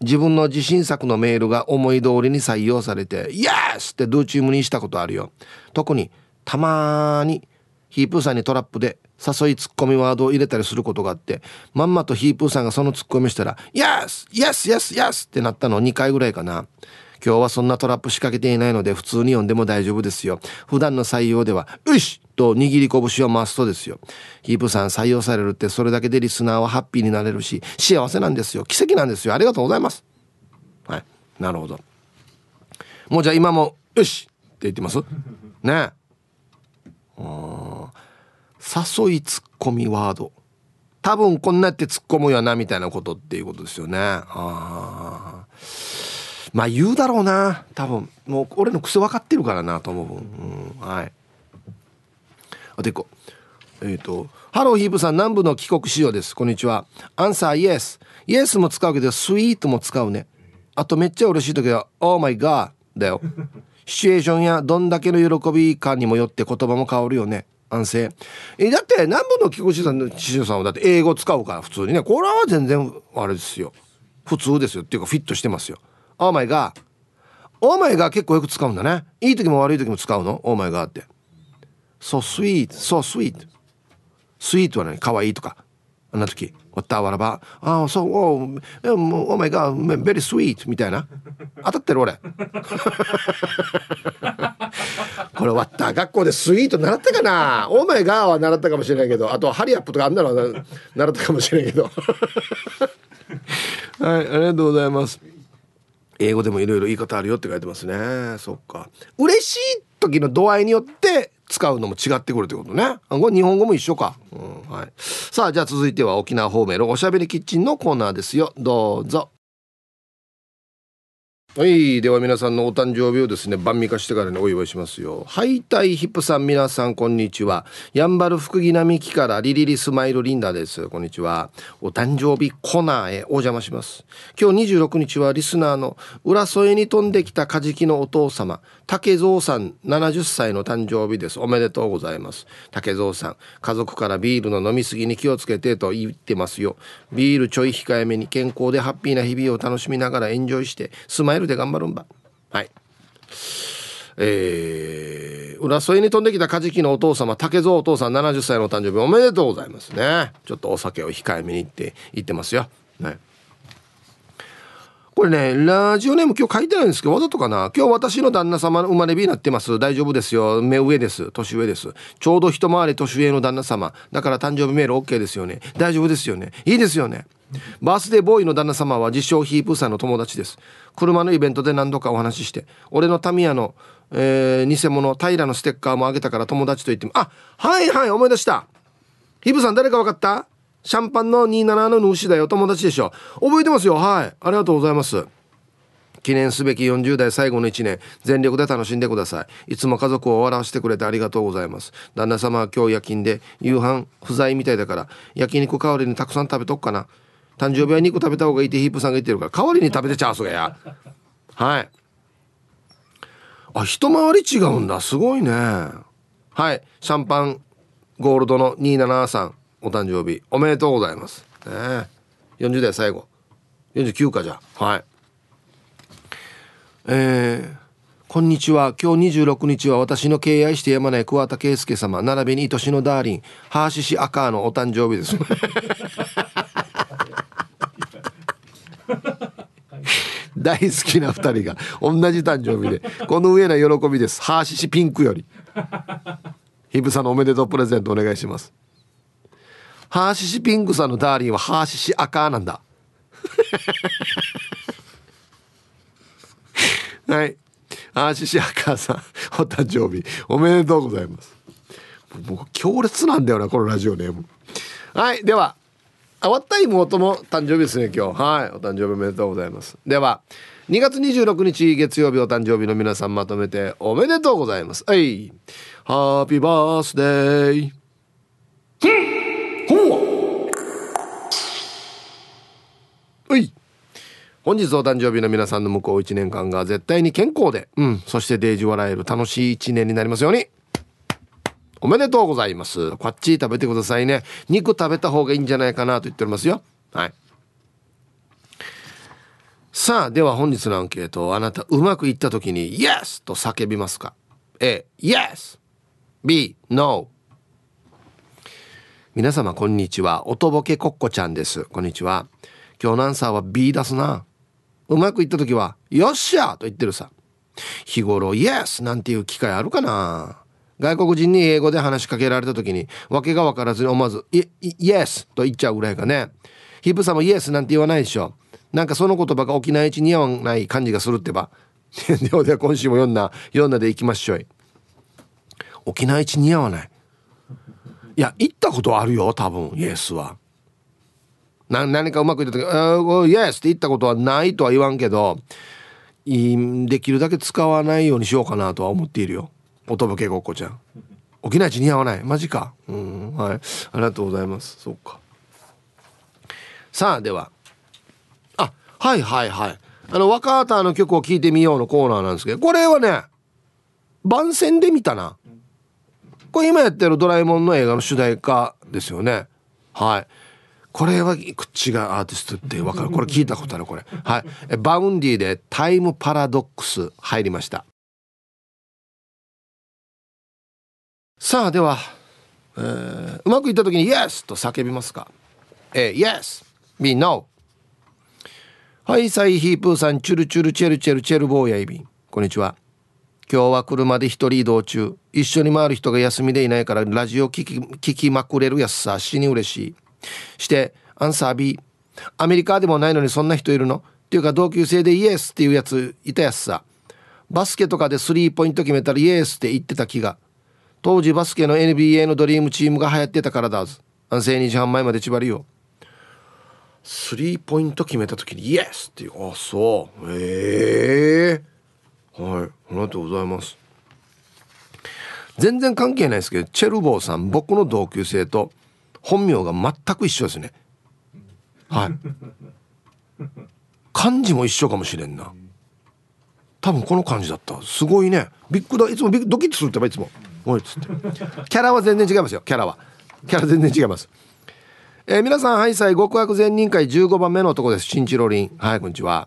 自分の自信作のメールが思い通りに採用されて「イエス!」ってドゥーチームにしたことあるよ特にたまーにヒープーさんにトラップで誘いツッコミワードを入れたりすることがあってまんまとヒープーさんがそのツッコミしたら「イエスイエスイエスイエス!」ってなったの2回ぐらいかな今日はそんなトラップ仕掛けていないので普通に読んでも大丈夫ですよ普段の採用では「よし!」と握り拳を回すとですよ。ヒープさん採用されるってそれだけでリスナーはハッピーになれるし幸せなんですよ。奇跡なんですよ。ありがとうございます。はい。なるほど。もうじゃあ今も「よし!」って言ってます？ね。え誘いツッコミワード。多分こんなって突っ込むよなみたいなことっていうことですよね。あまあ言うだろうな。多分。もう俺の癖分かってるからなと思う、うん、はい。あでこえっ、ー、とハローヒープさん南部の帰国仕様です。こんにちは。アンサーイエスイエスも使うけどスイートも使うね。あとめっちゃ嬉しい時はオーマイガーだよ。シチュエーションやどんだけの喜び感にもよって言葉も変わるよね。安静。えだって南部の帰国子さんの師匠さんはだって英語使うから普通にね。これは全然あれですよ。普通ですよ。っていうかフィットしてますよ。オーマイガーオーマイガー結構よく使うんだね。いい時も悪い時も使うの？オーマイガーって。So sweet so sweet スイートは何可愛いとか。あんな時わったわらばああそうおおお前がベリースイートみたいな。当たってる俺。これわった学校でスイート習ったかな？お前がは習ったかもしれないけど。あとハリアップとかあんなの習ったかもしれないけど。はいありがとうございます。英語でもいろいろ言い方あるよって書いてますね。そっか。嬉しい時の度合いによって使うのも違ってくるってことね。これ日本語も一緒か、うんはい、さあじゃあ続いては沖縄方面のおしゃべりキッチンのコーナーですよ。どうぞ。はいでは皆さんのお誕生日をですね晩味化してからねお祝いしますよ。はいたいヒップさん皆さんこんにちは。やんばる福木並木からリリリスマイルリンダです。こんにちは。お誕生日コーナーへお邪魔します。今日26日はリスナーの浦添に飛んできたカジキのお父様。竹蔵さん70歳の誕生日です。おめでとうございます。竹蔵さん家族からビールの飲みすぎに気をつけてと言ってますよ。ビールちょい控えめに健康でハッピーな日々を楽しみながらエンジョイしてスマイルで頑張るんば。はい。えー、浦添に飛んできたカジキのお父様竹蔵お父さん70歳の誕生日おめでとうございますね。ちょっとお酒を控えめにって言ってますよ。はい。これね、ラジオネーム今日書いてないんですけど、わざとかな？今日私の旦那様の生まれ日になってます。大丈夫ですよ。目上です。年上です。ちょうど一回り年上の旦那様。だから誕生日メール OK ですよね。大丈夫ですよね。いいですよね。バースデーボーイの旦那様は自称ヒープーさんの友達です。車のイベントで何度かお話しして、俺のタミヤの、えー、偽物、平のステッカーもあげたから友達と言っても、あ、はいはい、思い出した。ヒープーさん誰か分かった？シャンパンの27の主だよ。友達でしょ。覚えてますよ。はい。ありがとうございます。記念すべき40代最後の1年。全力で楽しんでください。いつも家族を笑わせてくれてありがとうございます。旦那様は今日夜勤で夕飯不在みたいだから焼肉代わりにたくさん食べとくかな。誕生日は肉食べた方がいいってヒープさんが言ってるから代わりに食べてちゃうそがや。はい。あ一回り違うんだ。すごいね。はい。シャンパンゴールドの273お誕生日。おめでとうございます。ね40代最後。49かじゃ。はい。えー、こんにちは。今日26日は私の敬愛してやまない桑田佳祐様。並びに愛しのダーリン。ハーシシアカーのお誕生日です。大好きな2人が同じ誕生日でこの上な喜びです。ハーシシピンクより。ヒブさんのおめでとうプレゼントお願いしますハーシシピンクさんのダーリンはハーシシ赤なんだ。はい。ハーシシ赤さんお誕生日。おめでとうございます。もう強烈なんだよなこのラジオネーム。はい。ではあわった妹も誕生日ですね今日。はい。お誕生日おめでとうございます。では2月26日月曜日お誕生日の皆さんまとめておめでとうございます。はい。ハッピーバースデー。はい本日お誕生日の皆さんの向こう1年間が絶対に健康で、うん、そしてデージ笑える楽しい1年になりますように。おめでとうございます。こっち食べてくださいね。肉食べた方がいいんじゃないかなと言っておりますよ。はい。さあ、では本日のアンケート。あなた、うまくいった時に、Yes! と叫びますか ?A、Yes! B、No! 皆様、こんにちは。おとぼけこっこちゃんです。こんにちは。今日のアンサーは B 出すな。うまくいった時は、よっしゃ!と言ってるさ。日頃、Yes! なんていう機会あるかな。外国人に英語で話しかけられた時に訳が分からずに思わず「イエス」と言っちゃうぐらいかね。ヒップさんもイエスなんて言わないでしょ。なんかその言葉が沖縄一似合わない感じがするってば。ではでは今週も読んだ読んだでいきましょう沖縄一似合わない。いや行ったことあるよ多分イエスは。何かうまくいった時「イエス」って言ったことはないとは言わんけどできるだけ使わないようにしようかなとは思っているよ。音ぶけごっこちゃん。沖縄地似合わない。マジか。うんはい。ありがとうございます。そうか。さあでは。あはいはいはい。あの若田の曲を聴いてみようのコーナーなんですけどこれはね番宣で見たな。これ今やってるドラえもんの映画の主題歌ですよね。はい。これは口がアーティストってわかる。これ聞いたことあるこれ。はい。バウンディでタイムパラドックス入りました。さあでは、えー、うまくいった時に「Yes!」と叫びますか「えー、Yes! Me No!」はいサイヒープーさんチュルチュルチェルチェルチェルボーヤイビンこんにちは。今日は車で一人移動中。一緒に回る人が休みでいないからラジオ聞き聞きまくれるやつさ死に嬉しいしてアンサー B アメリカでもないのにそんな人いるの？っていうか同級生でイエスっていうやついたやつさ。バスケとかでスリーポイント決めたらイエスって言ってた気が。当時バスケの NBA のドリームチームが流行ってたからだず安静2時半前まで縛りよスリーポイント決めた時にイエスっていう。あそう。ええー、はい。ありがとうございます。全然関係ないですけどチェルボーさん僕の同級生と本名が全く一緒ですね。はい。漢字も一緒かもしれんな。多分この感じだった。すごいね。ビッグだ。いつもビッグドキッとするってばいつも。おいっつって。キャラは全然違いますよ。キャラは。キャラ全然違います。えー、皆さんハイサイ極悪善人会。15番目の男です。新チロリンはいこんにちは。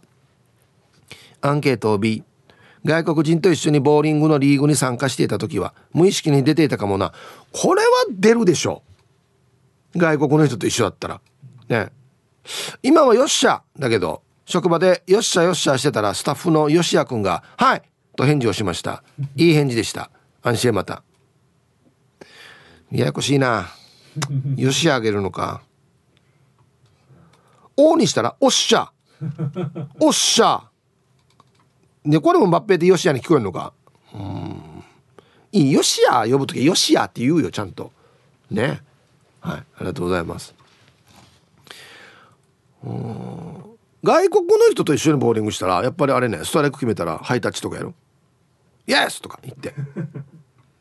アンケートを B 外国人と一緒にボーリングのリーグに参加していた時は無意識に出ていたかもな。これは出るでしょ外国の人と一緒だったら。ね。今はよっしゃ。だけど職場でよっしゃよっしゃしてたらスタッフの吉谷君が「はい」と返事をしました。いい返事でした。安心へまた。ややこしいな。よしあげるのか「お」にしたら「おっしゃ」「おっしゃ」でこれも抜兵でよしやに聞こえるのか。うん。いいよしや呼ぶ時よしやって言うよちゃんと。ね。はい。ありがとうございます。外国の人と一緒にボーリングしたらやっぱりあれねストライク決めたらハイタッチとかやる「イエス!」とか言って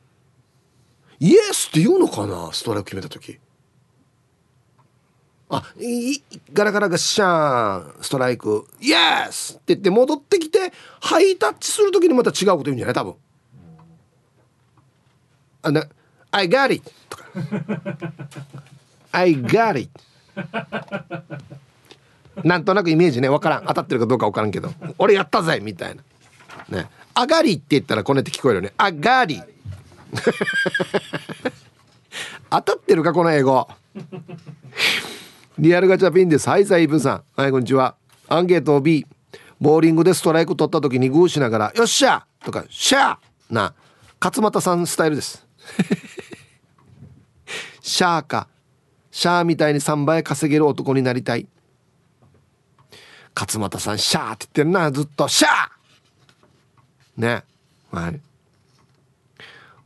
「イエス!」って言うのかなストライク決めた時。あいガラガラがシャーンストライク「イエス!」って言って戻ってきてハイタッチする時にまた違うこと言うんじゃない？多分。あな「I got it」「I got it」なんとなくイメージね分からん。当たってるかどうか分からんけど。俺やったぜみたいな。ね「あがり」って言ったらこねって聞こえるよね「あがり」当たってるかこの英語。リアルガチャピンですはいサイブさん。はいこんにちは。アンケート B ボーリングでストライク取った時にグーしながら「よっしゃ!」とか「シャー!」な勝俣さんスタイルです。シャーか。シャーみたいに3倍稼げる男になりたい。勝俣さんシャーって言ってるな。ずっとシャー！ね。はい。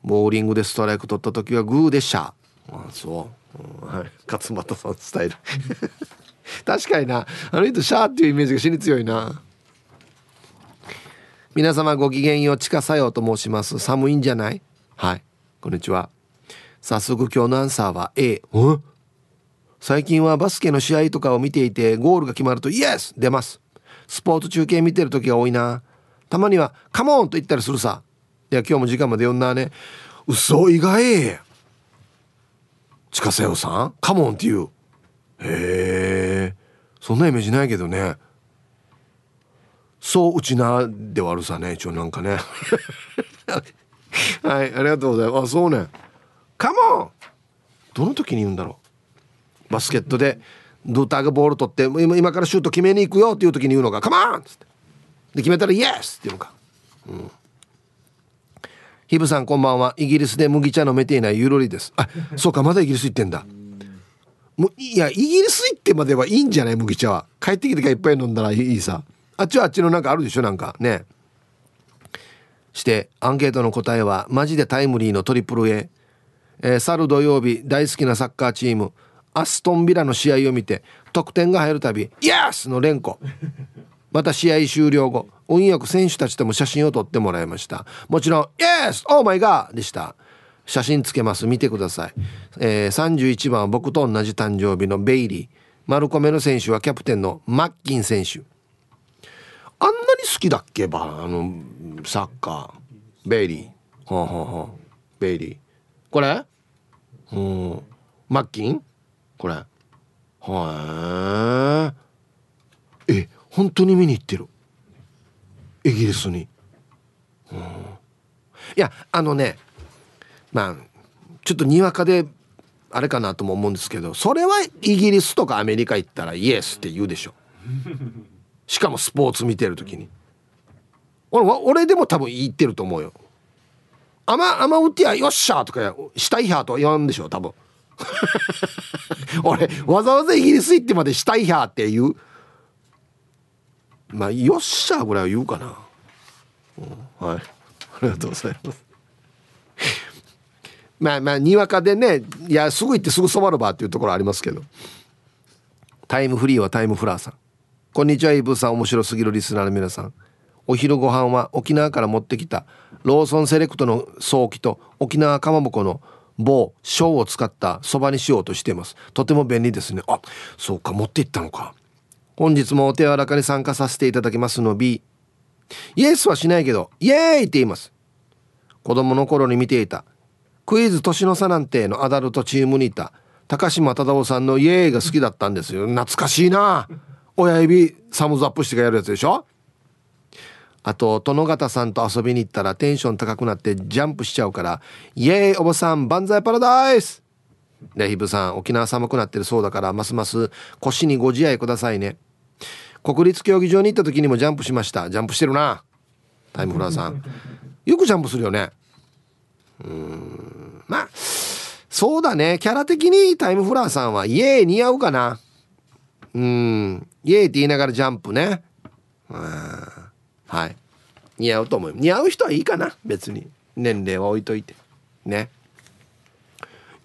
ボーリングでストライク取った時はグーでシャー。あそう、はい。勝俣さんスタイル。確かにな。あの人シャーっていうイメージが死に強いな。皆様ごきげんよう地下作用と申します。寒いんじゃない？はい。こんにちは。早速今日のアンサーは A うん？最近はバスケの試合とかを見ていてゴールが決まるとイエス！出ます。スポーツ中継見てる時が多いな。たまにはカモンと言ったりするさ。いや今日も時間まで読んだね。嘘意外！近瀬よさん？カモンって言う。へえ。そんなイメージないけどね。そううちなではあるさね。一応なんかね。はいありがとうございます。あそうね。カモンどの時に言うんだろう。バスケットでドゥーターがボール取って今からシュート決めに行くよっていう時に言うのが「カモン!」っつって。で決めたら「イエス!」っていうのか。うん。ヒブさんこんばんは。イギリスで麦茶飲めていないユーロリです。あそうかまだイギリス行ってんだ。もういやイギリス行ってまではいいんじゃない？麦茶は。帰ってきてからいっぱい飲んだらいいさ。あっちはあっちのなんかあるでしょ？なんか。ね。してアンケートの答えはマジでタイムリーのトリプル A、えー、去る土曜日大好きなサッカーチームアストンビラの試合を見て得点が入るたび「イエス!」の連呼。また試合終了後運よく選手たちとも写真を撮ってもらいました。もちろん「イエス!オーマイガー!」でした。写真つけます。見てください、えー、31番は僕と同じ誕生日のベイリー。マルコメの選手はキャプテンのマッキン選手。あんなに好きだっけばあのサッカー。ベイリー。はあ、はあはあ、ベイリー。これ？うん。マッキン？これ。はいえ本当に見に行ってる？イギリスに、うん、いやあのねまあちょっとにわかであれかなとも思うんですけどそれはイギリスとかアメリカ行ったらイエスって言うでしょ。しかもスポーツ見てる時に。俺俺でも多分言ってると思うよ「アマアマウティアよっしゃ」とか「したいは」とは言わんでしょ多分。俺わざわざイギリス行ってまでしたいやって言う。まあよっしゃぐらいは言うかな、うん、はい。ありがとうございます。まあまあにわかでねいやすぐ行ってすぐ染まるばっていうところありますけど。タイムフリーはタイムフラーさん。こんにちはイブさん。面白すぎるリスナーの皆さん。お昼ご飯は沖縄から持ってきたローソンセレクトの早期と沖縄かまぼこの棒小を使ったそばにしようとしています。とても便利ですね。あそうか持っていったのか。本日もお手柔らかに参加させていただきますの B イエスはしないけどイエーイって言います。子供の頃に見ていたクイズ年の差なんてのアダルトチームにいた高島忠夫さんのイエーイが好きだったんですよ。懐かしいな。親指サムズアップしてかやるやつでしょ。あと殿方さんと遊びに行ったらテンション高くなってジャンプしちゃうから「イエーイおばさん万歳パラダイス!」でヒブさん沖縄寒くなってるそうだからますます腰にご自愛くださいね。国立競技場に行った時にもジャンプしました。ジャンプしてるな。タイムフラーさん。よくジャンプするよね。うん。まあそうだね。キャラ的にタイムフラーさんはイエーイ似合うかな。うん。イエーイって言いながらジャンプね。うんはい。似合うと思う。似合う人はいいかな。別に。年齢は置いといて。ね。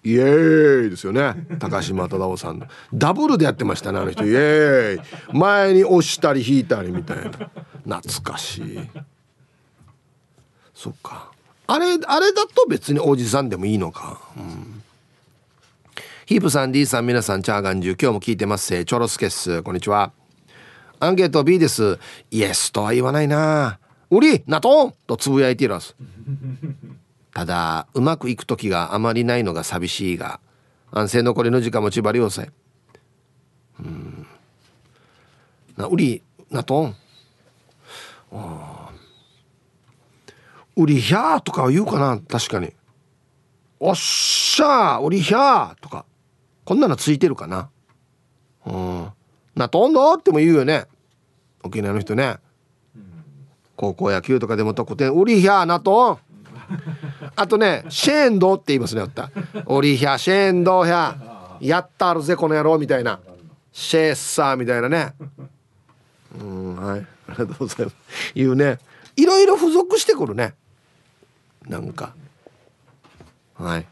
イエーイですよね。高島忠夫さんの。ダブルでやってましたねあの人。イエーイ。前に押したり引いたりみたいな。懐かしい。そっか。あれあれだと別におじさんでもいいのか。うん。ヒープさん D さん皆さんチャーガンジュ今日も聞いてます。チョロスケッス。こんにちは。アンケート B です。イエスとは言わないな。売り？ナトンとつぶやいています。ただうまくいく時があまりないのが寂しいが安静残りの時間もちばりをさえうん。な売り？なとん売りひゃーとかは言うかな。確かに。おっしゃー売りひゃーとか。こんなのついてるかな。うん。なとんどっても言うよね沖縄の人ね高校野球とかでも得点売りひゃーなとあとね、シェーンドって言いますね、やった。オリヒャ、シェーンドヒャ、やったあるぜ、この野郎みたいな。シェーサーみたいなね。うん、はい。ありがとうございます。言うね。いろいろ付属してくるね。なんか。はい。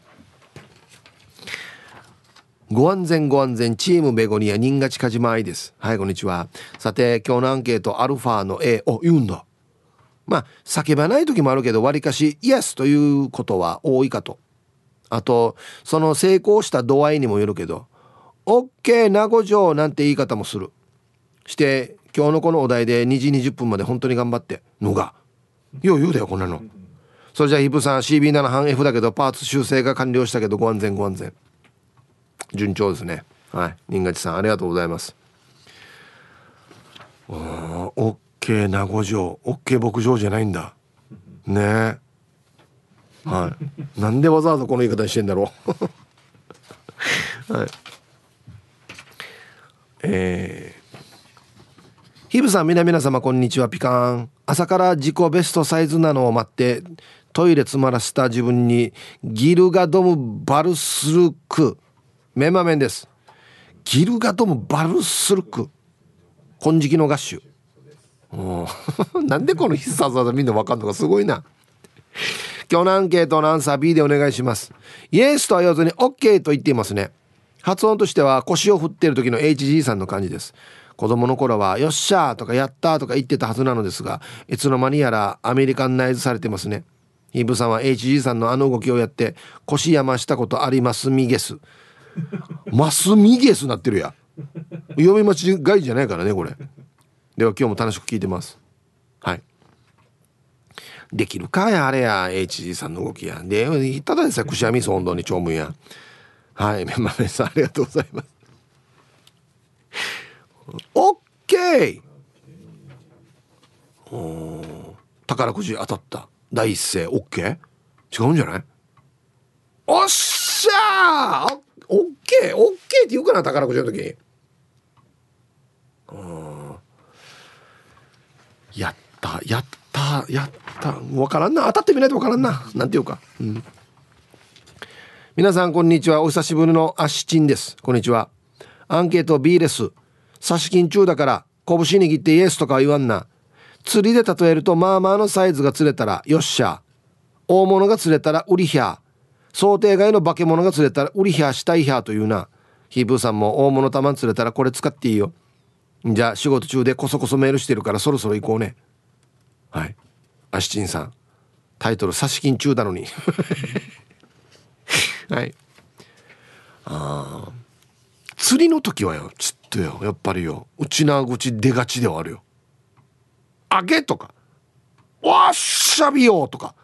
ご安全ご安全チームベゴニア新勝鹿島愛です。はいこんにちは。さて今日のアンケートアルファの A お言うんだ。まあ叫ばない時もあるけどわりかしイエスということは多いかと。あとその成功した度合いにもよるけど OK 名護城なんて言い方もする。して今日のこのお題で2時20分まで本当に頑張ってのがよう言うだよこんなの。それじゃあヒブさん CB7 半 F だけどパーツ修正が完了したけどご安全ご安全。順調ですね。はい。新勝さんありがとうございます。お OK 名護城。OK 牧場じゃないんだ。ね。はい。なんでわざわざこの言い方してんだろう。はい。えー、ヒブさん皆々様こんにちは。ピカーン。朝から自己ベストサイズなのを待ってトイレ詰まらせた自分にギルガドムバルスルク。メマメンです。ギルガドムバルスルク。金色の合衆 なんでこの必殺技みんな分かんのかすごいな。今日のアンケートのアンサー B でお願いします。イエスとは言わずに OK と言っていますね。発音としては腰を振っている時の HG さんの感じです。子供の頃は「よっしゃー」とか「やった」とか言ってたはずなのですがいつの間にやらアメリカンナイズされてますね。イブさんは HG さんのあの動きをやって腰山したことありますミゲスマスミゲスなってるや。読み間違いじゃないからねこれ。では今日も楽しく聞いてます。はい。できるかやあれや。HG さんの動きや。でただでさくしゃみそ温度に長文や。はいメンマメさんありがとうございます。オッケー。宝くじ当たった。第一声オッケー？違うんじゃない？おっしゃー！オッオッケーオッケーって言うかな宝くじの時うん。やったやったやった。分からんな。当たってみないと分からんな。なんていうか。うん。皆さんこんにちは。お久しぶりのアシチンです。こんにちは。アンケート B です差し金中だから拳握ってイエスとかは言わんな。釣りで例えるとまあまあのサイズが釣れたらよっしゃ。大物が釣れたらウリヒャ想定外の化け物が釣れたらウリヒャしたいヒャというな。ヒープーさんも大物玉釣れたらこれ使っていいよ。じゃあ仕事中でこそこそメールしてるからそろそろ行こうね。はい。アシチンさん。タイトル差し金中なのに。はい。あ釣りの時はよちょっとよ。やっぱりよ。内縄口出がちではあるよ。あげとか。わっしゃびよとか。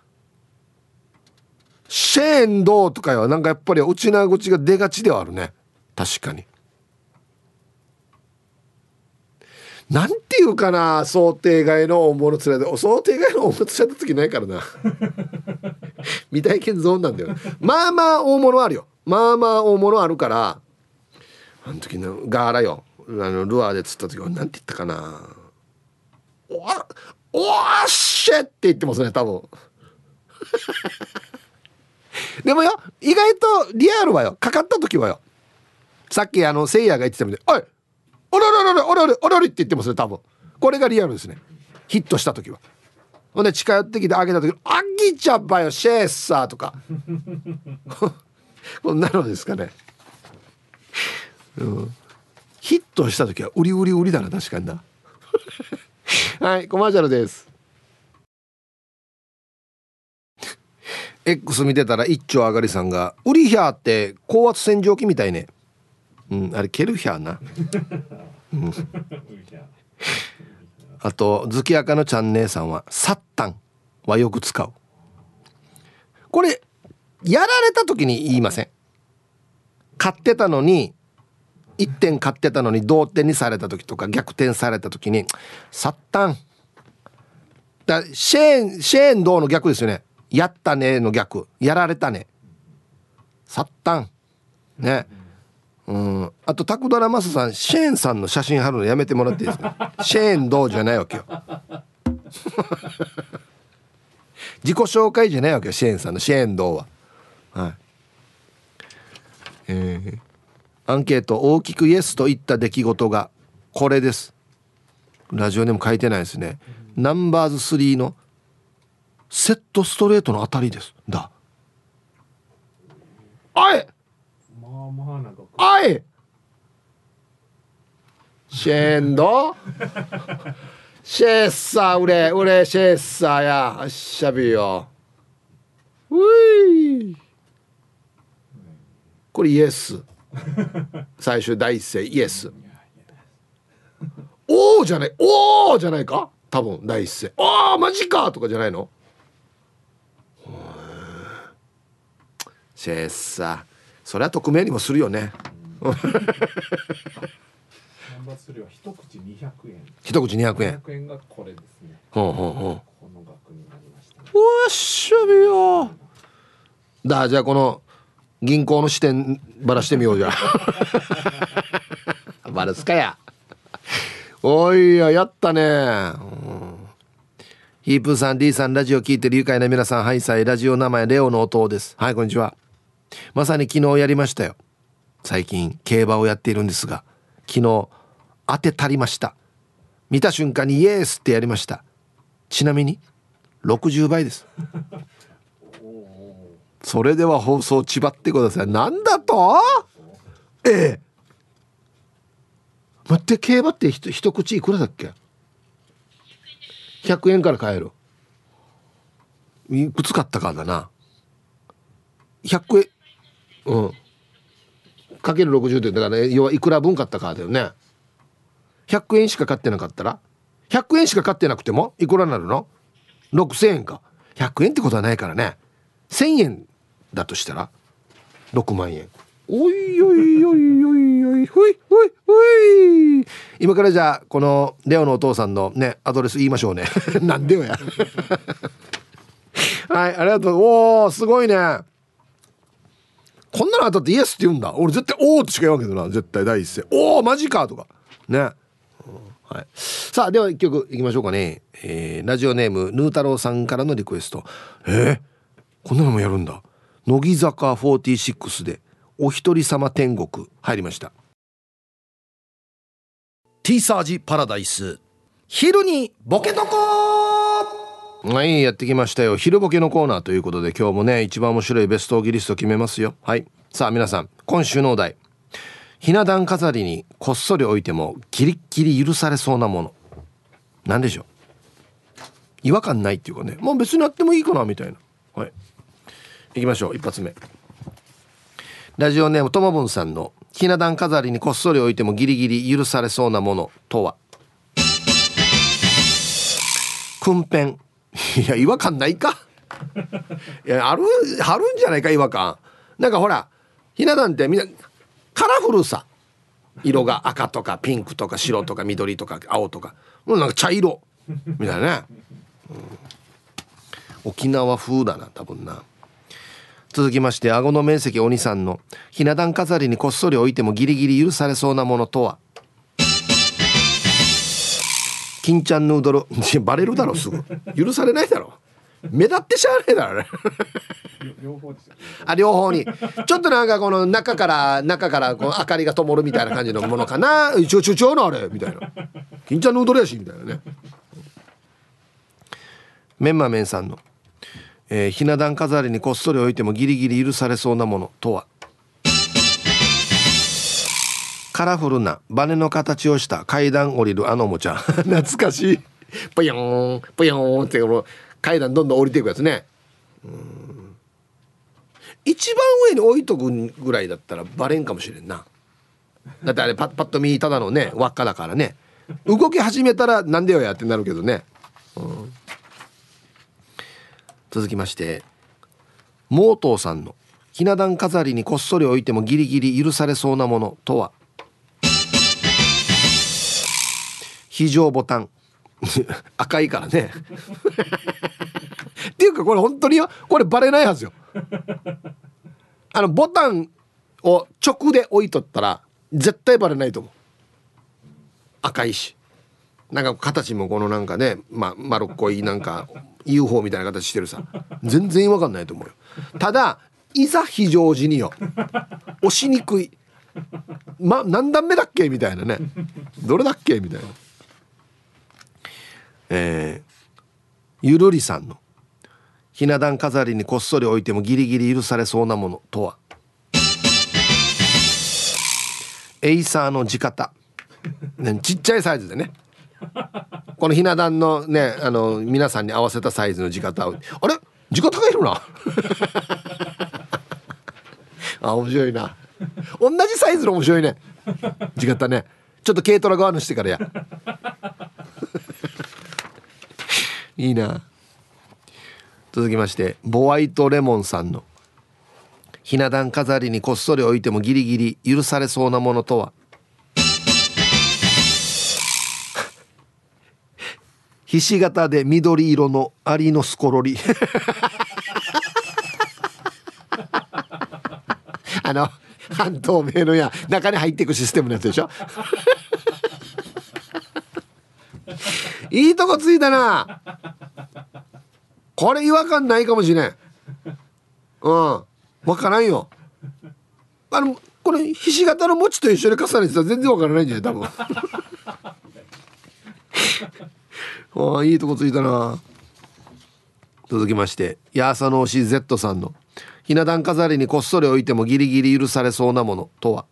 シェーンドーとかはなんかやっぱり内縄口が出がちではあるね。確かに。なんていうかな想定外の大物連れで想定外の大物連れた時ないからな。未体験ゾーンなんだよ。まあまあ大物あるよ。まあまあ大物あるからあの時のガーラよ。あのルアーで釣った時はなんて言ったかな。おわおわっしゃって言ってますね多分。でもよ意外とリアルはよかかった時はよ。さっきあのせいやが言ってたみたいに「おいおららららおらおらって言ってますね多分。これがリアルですね。ヒットした時は。ほんで近寄ってきてあげた時「あぎちゃっばよシェーサー」とか。こんなのですかね、うん、ヒットした時は売り売り売りだな確かにな。はいコマーシャルです。X 見てたら一丁上がりさんが「ウリヒャーって高圧洗浄機みたいね」うんあれケルヒャーな、うん、あと月赤のちゃん姉さんは「サッタン」はよく使うこれやられた時に言いません。買ってたのに1点買ってたのに同点にされた時とか逆転された時に「サッタン」だシェーンシェーン銅の逆ですよねやったねの逆。やられたね。サッタンね。うん。あとタクドラマスさんシェーンさんの写真貼るのやめてもらっていいですか？シェーンどうじゃないわけよ。自己紹介じゃないわけよシェーンさんの。シェーンどうは。はい。えー、アンケート大きくイエスと言った出来事がこれです。ラジオでも書いてないですね。ナンバーズ3のセットストレートの当たりです。だ。あい！まあまあなあいシェンドシェッサー売れ売れシェッサーや。あっしゃびよ。うい！これイエス。最終第一声イエス。おおじゃないおおじゃないか？多分第一声。ああマジか！とかじゃないの？シェッサそれは匿名にもするよね。一口200円。一口200円。200円がこれですね。ほうほうほう。この額になりました、ね、うわっしゃびよ。だじゃあこの銀行の支店ばらしてみようじゃ。ばらすかや。おいややったね、うん。ヒープーさん D さんラジオ聞いてる愉快な皆さんハイサイラジオ名前レオの音です。はいこんにちはまさに昨日やりましたよ。最近競馬をやっているんですが昨日当てたりました。見た瞬間にイエースってやりました。ちなみに60倍です。それでは放送ちばってください。なんだと？ええ。待って競馬って一口いくらだっけ？100円から買える。いくつ買ったかだな。100円うん。かける60ってだから、ね、要はいくら分買ったかだよね。100円しか買ってなかったら？100円しか買ってなくても？いくらになるの？6000円か。100円ってことはないからね。1000円だとしたら？6万円。おいおいおいおいおいほいほいほい。今からじゃあこのレオのお父さんのねアドレス言いましょうね。なんでよや。はいありがとう。おおすごいね。こんなの当たってイエスって言うんだ。俺絶対おおってしか言わんけどな。絶対第一声。おおマジかとか。ね、はい、さあでは一曲いきましょうかね、えー、ラジオネームヌー太郎さんからのリクエスト。えー、こんなのもやるんだ。乃木坂46でお一人様天国。入りました。ティーサージパラダイス。昼にボケとこはいやってきましたよ。昼ボケのコーナーということで今日もね一番面白いベストオギリスト決めますよ。はい。さあ皆さん今週のお題。ひな壇飾りにこっそり置いてもギリッギリ許されそうなもの。何でしょう？違和感ないっていうかね。もう別にあってもいいかなみたいな。はい。行きましょう。一発目。ラジオネームともぶんさんのひな壇飾りにこっそり置いてもギリギリ許されそうなものとは？くんぺん いや違和感ないか。いやあるあるんじゃないか違和感。なんかほらひな壇ってみんなカラフルさ。色が赤とかピンクとか白とか緑とか青とか。もうなんか茶色。みたいなね、うん、沖縄風だな多分な。続きまして顎の面積鬼さんの。ひな壇飾りにこっそり置いてもギリギリ許されそうなものとは。金ちゃんヌードルバレるだろすぐ。許されないだろ。目立ってしゃあないだろねあ両方に。ちょっとなんかこの中から中からこう明かりが灯るみたいな感じのものかな「ちょちょちょのあれ」みたいな「金ちゃんヌードルやし」みたいなね。メンマメンさんの。えー、ひな壇飾りにこっそり置いてもギリギリ許されそうなものとは？カラフルなバネの形をした階段降りるあのおもちゃ。懐かしい。ポヨーンポヨーンってこの階段どんどん降りていくやつね。一番上に置いとくぐらいだったらバレんかもしれんな。だってあれパッパッと見ただのね輪っかだからね。動き始めたらなんでよやってなるけどね、うん、続きましてモートーさんのひな壇飾りにこっそり置いてもギリギリ許されそうなものとは？非常ボタン。赤いからね。っていうかこれ本当によこれバレないはずよ。あのボタンを直で置いとったら絶対バレないと思う。赤いし。なんか形もこのなんかね、ま、丸っこいなんか UFO みたいな形してるさ。全然わかんないと思うよ。ただいざ非常時によ押しにくい。ま何段目だっけみたいなね。どれだっけみたいな。えー、ゆるりさんのひな壇飾りにこっそり置いてもギリギリ許されそうなものとは？エイサーの地方、ね、ちっちゃいサイズでね。このひな壇のねあの皆さんに合わせたサイズの地方を。あれ？地方がいるな。あ面白いな。同じサイズの面白いね。地方ね。ちょっと軽トラ側のしてからや。いいな。続きましてボワイトレモンさんのひな壇飾りにこっそり置いてもギリギリ許されそうなものとは？ひし形で緑色のアリのスコロリ。あの半透明のや中に入っていくシステムのやつでしょ？いいとこついたなこれ違和感ないかもしれん。うん。分からんよ。あのこれひし形の餅と一緒に重ねてたら全然分からないんじゃない？多分。ああいいとこついたな。続きましてや朝の推し Z さんのひな壇飾りにこっそり置いてもギリギリ許されそうなものとは？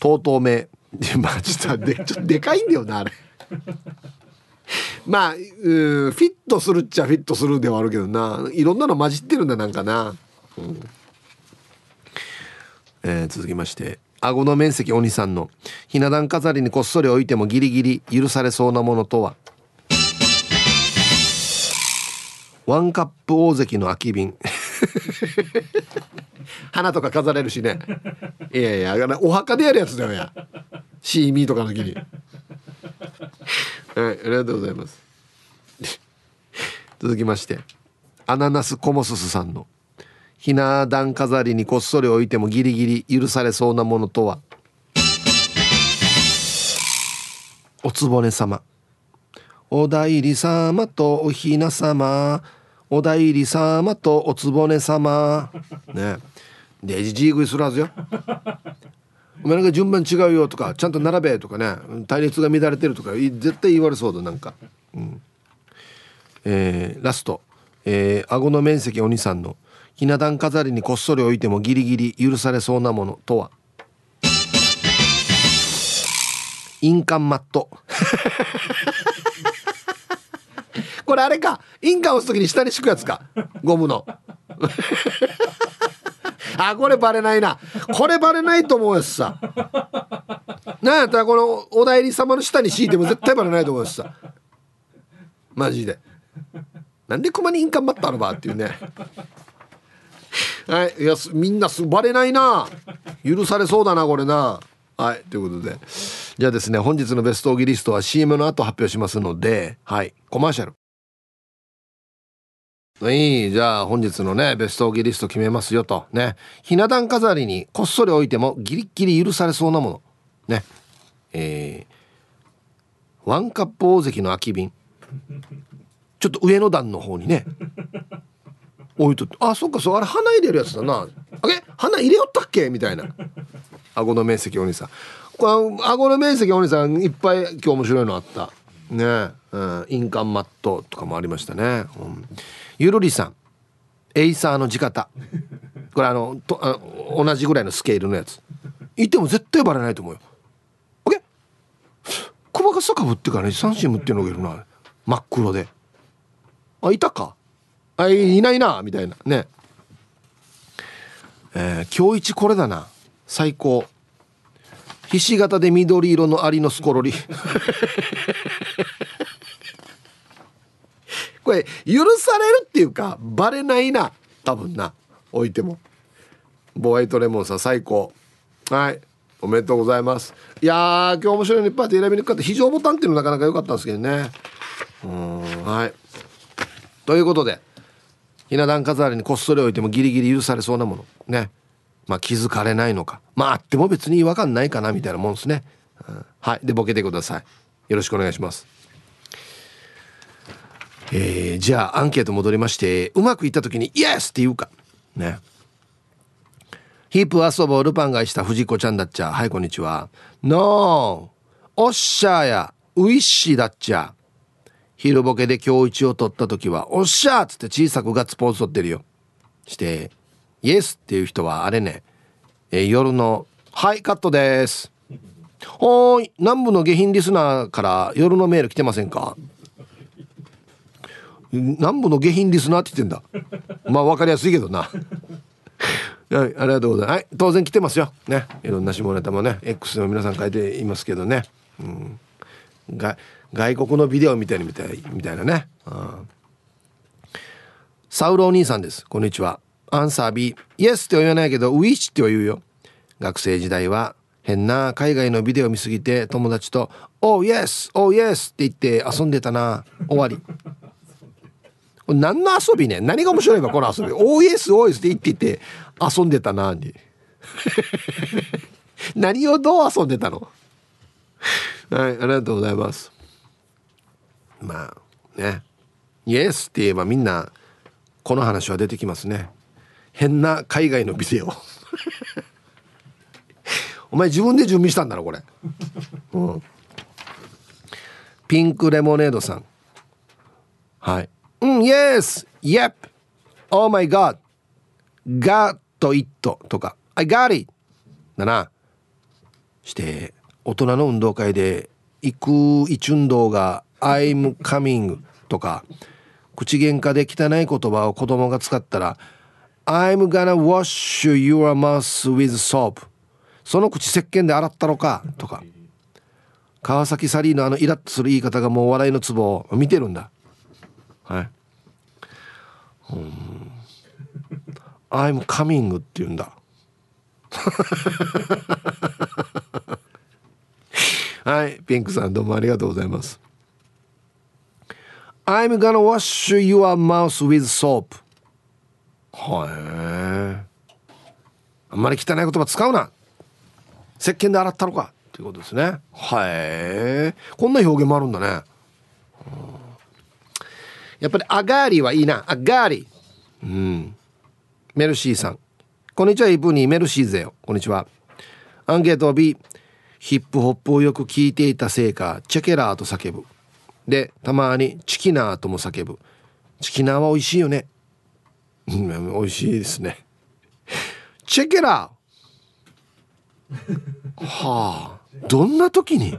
とうとう名まあちょっとでちょっとでかいんだよなあれまあフィットするっちゃフィットするではあるけどな。いろんなの混じってるんだなんかな、うん。えー、続きまして。顎の面積鬼さんの。ひな壇飾りにこっそり置いてもギリギリ許されそうなものとは。ワンカップ大関の空き瓶。花とか飾れるしね。いやいやお墓でやるやつだよや。シーミーとかの時に。はいありがとうございます。続きましてアナナスコモススさんのひな壇飾りにこっそり置いてもギリギリ許されそうなものとは？おつぼね様。お代理様とおひな様。お代理様とおつぼね様。ね。でじじい食いするはずよ。お前なんか順番違うよとかちゃんと並べとかね。対立が乱れてるとか絶対言われそうだなんか、うん。えー、ラスト、えー、顎の面積お兄さんのひな壇飾りにこっそり置いてもギリギリ許されそうなものとは？印鑑マット。これあれか。印鑑押す時に下に敷くやつか。ゴムの。あこれバレないな。これバレないと思うやつさ。なんやったらこのお代理様の下に敷いても絶対バレないと思うやつさ。マジで。なんで熊に印鑑マットあるばっていうね。はいいやみんなすバレないな。許されそうだなこれな。はいということで。じゃあですね本日のベストオギリストは CM の後発表しますのではいコマーシャル。いいじゃあ本日のねベストオギリスト決めますよと。ね。ひな壇飾りにこっそり置いてもギリギリ許されそうなもの。ね。えー、ワンカップ大関の空き瓶。ちょっと上の段の方にね。置いとって。あそっかそうあれ花入れるやつだな。あれ？花入れよったっけ？みたいな。顎の面積お兄さん。これ顎の面積お兄さんいっぱい今日面白いのあった。ね。うん、印鑑マットとかもありましたね、うん、ゆるりさん。エイサーの地方これあのとあ同じぐらいのスケールのやつ。いても絶対バレないと思うよ。OK 細かさかぶってからね三振ムってのがいるな。真っ黒で。あいたか？あいないなみたいな。ね。えー、今日一これだな。最高。ひし形で緑色のアリのスコロリ。これ許されるっていうかバレないな。多分な。置いても。ボワイトレモンさ最高。はい。おめでとうございます。いやー今日面白いのいっぱいあって選びにくかった。非常ボタンっていうのなかなか良かったんですけどね。うん。はい。ということでひな壇飾りにこっそり置いてもギリギリ許されそうなもの。ね。まあ気づかれないのか。まああっても別に違和感ないかなみたいなもんですね、うん、はい。でボケてください。よろしくお願いします。えー、じゃあアンケート戻りましてうまくいった時に「イエス!」って言うか。ね。ヒープ遊ぼうルパンがいした藤子ちゃんだっちゃ。はいこんにちは。ノーおっしゃーやウィッシーだっちゃ。昼ボケで今日一を取った時はおっしゃーっつって小さくガッツポーズ取ってるよ。してイエス!っていう人はあれね、えー、夜のはいカットです。おーい南部の下品リスナーから夜のメール来てませんか？南部の下品リスナーって言ってんだ。まあ分かりやすいけどな。はいありがとうございます。はい当然来てますよ。ねいろんな下ネタもね X でも皆さん書いていますけどね。うん。が外国のビデオみたいにみたいみたいなね、うん、サウロお兄さんです。こんにちは。アンサー B イエスっては言わないけどウィッシュっては言うよ。学生時代は変な海外のビデオ見すぎて友達と「おうイエスおうイエス」って言って遊んでたな。終わり。何の遊びね何が面白いかこの遊び。OS OS って言ってて遊んでたなに。何をどう遊んでたの？はいありがとうございます。まあね。イエスって言えばみんなこの話は出てきますね。変な海外のビデオ。お前自分で準備したんだろこれ、うん、ピンクレモネードさん。はい。うん、yes, yep, oh my god, got it とか、I got it. だな。して、大人の運動会で、行く一運動が I'm coming とか、口喧嘩で汚い言葉を子供が使ったら、I'm gonna wash your mouth with soap その口石鹸で洗ったのかとか。川崎サリーのあのイラッとする言い方がもう笑いのツボを見てるんだ。はい。うん。I'm coming って言うんだ。はい、ピンクさんどうもありがとうございます。I'm gonna wash your mouth with soap. はい。あんまり汚い言葉使うな。石鹸で洗ったのかっていうことですね。はい。こんな表現もあるんだね。うんやっぱりアガーリーはいいな。アガーリーうん。メルシーさん。こんにちはイブニーメルシーぜよこんにちは。アンケート B ヒップホップをよく聞いていたせいかチェケラーと叫ぶ。でたまにチキナーとも叫ぶ。チキナーは美味しいよね。美味しいですね。チェケラー。はあ。どんな時に？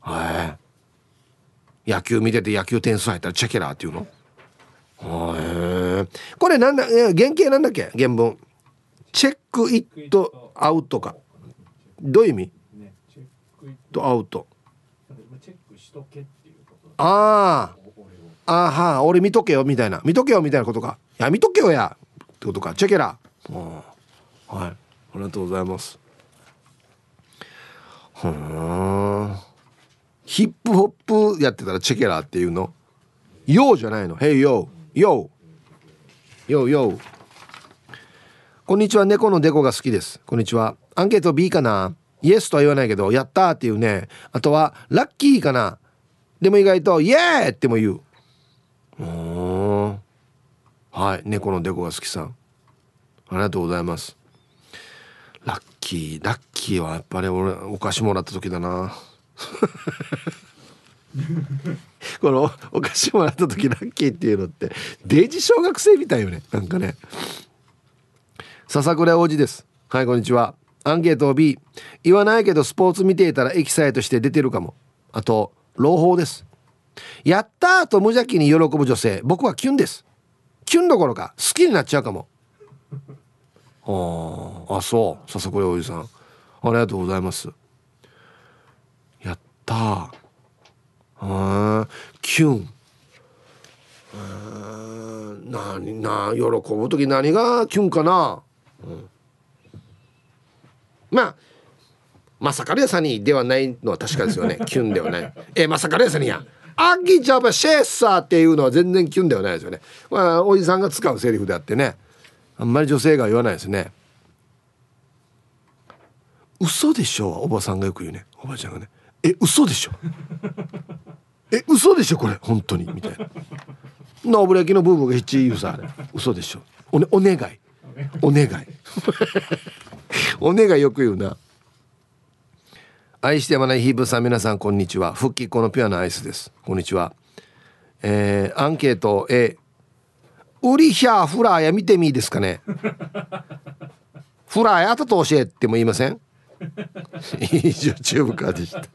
は い野球見てて野球点数入ったらチェケラーっていうの？へえこれなんだ原型なんだっけ？原文。チェックイットアウトか。どういう意味、ね、チェックイットアウト。あああは俺見とけよみたいな。見とけよみたいなことか。いや見とけよや。ってことか。チェケラはい。ありがとうございます。うんヒップホップやってたらチェケラーっていうの？ヨーじゃないの。ヘイヨーヨーヨーヨーこんにちは。猫のデコが好きです。こんにちは。アンケート B かな？イエスとは言わないけどやったーっていうね。あとはラッキーかな？でも意外とイエーっても言う。うんはい。猫のデコが好きさん。ありがとうございます。ラッキー。ラッキーはやっぱり俺お菓子もらった時だな。このお菓子もらった時ラッキーっていうのってデイジ小学生みたいよね。なんかね。笹倉王子です。はいこんにちは。アンケート B 言わないけどスポーツ見ていたらエキサイトして出てるかも。あと朗報です。やったーと無邪気に喜ぶ女性。僕はキュンです。キュンどころか好きになっちゃうかも。ああそう。笹倉おじさん。ありがとうございます。た。ーあキュン。何な喜ぶ時何がキュンかな、うん、まあまさかるやさにではないのは確かですよね。キュンではない。えまさかるやさにや。アンギジャバシェッサーっていうのは全然キュンではないですよね。まあおじさんが使うセリフであってね。あんまり女性が言わないですね。嘘でしょおばさんがよく言うね。おばちゃんがねえ嘘でしょ？え嘘でしょこれ本当に？みたいな。ノブレキのブーブーがヒッチ言うさあれ。嘘でしょ？お,、ね、お願い。お願い。お願いよく言うな。愛してやまないヒープさん皆さんこんにちは。復帰っ子のピュアなアイスです。こんにちは。えー、アンケート A ウリヒャーフラーや見てみいですかね。フラーやとと教えても言いません？以上チューブカーでした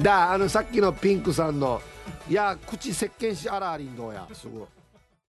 だあのさっきのピンクさんの「いや口石鹸しあらありんどうや」すごい。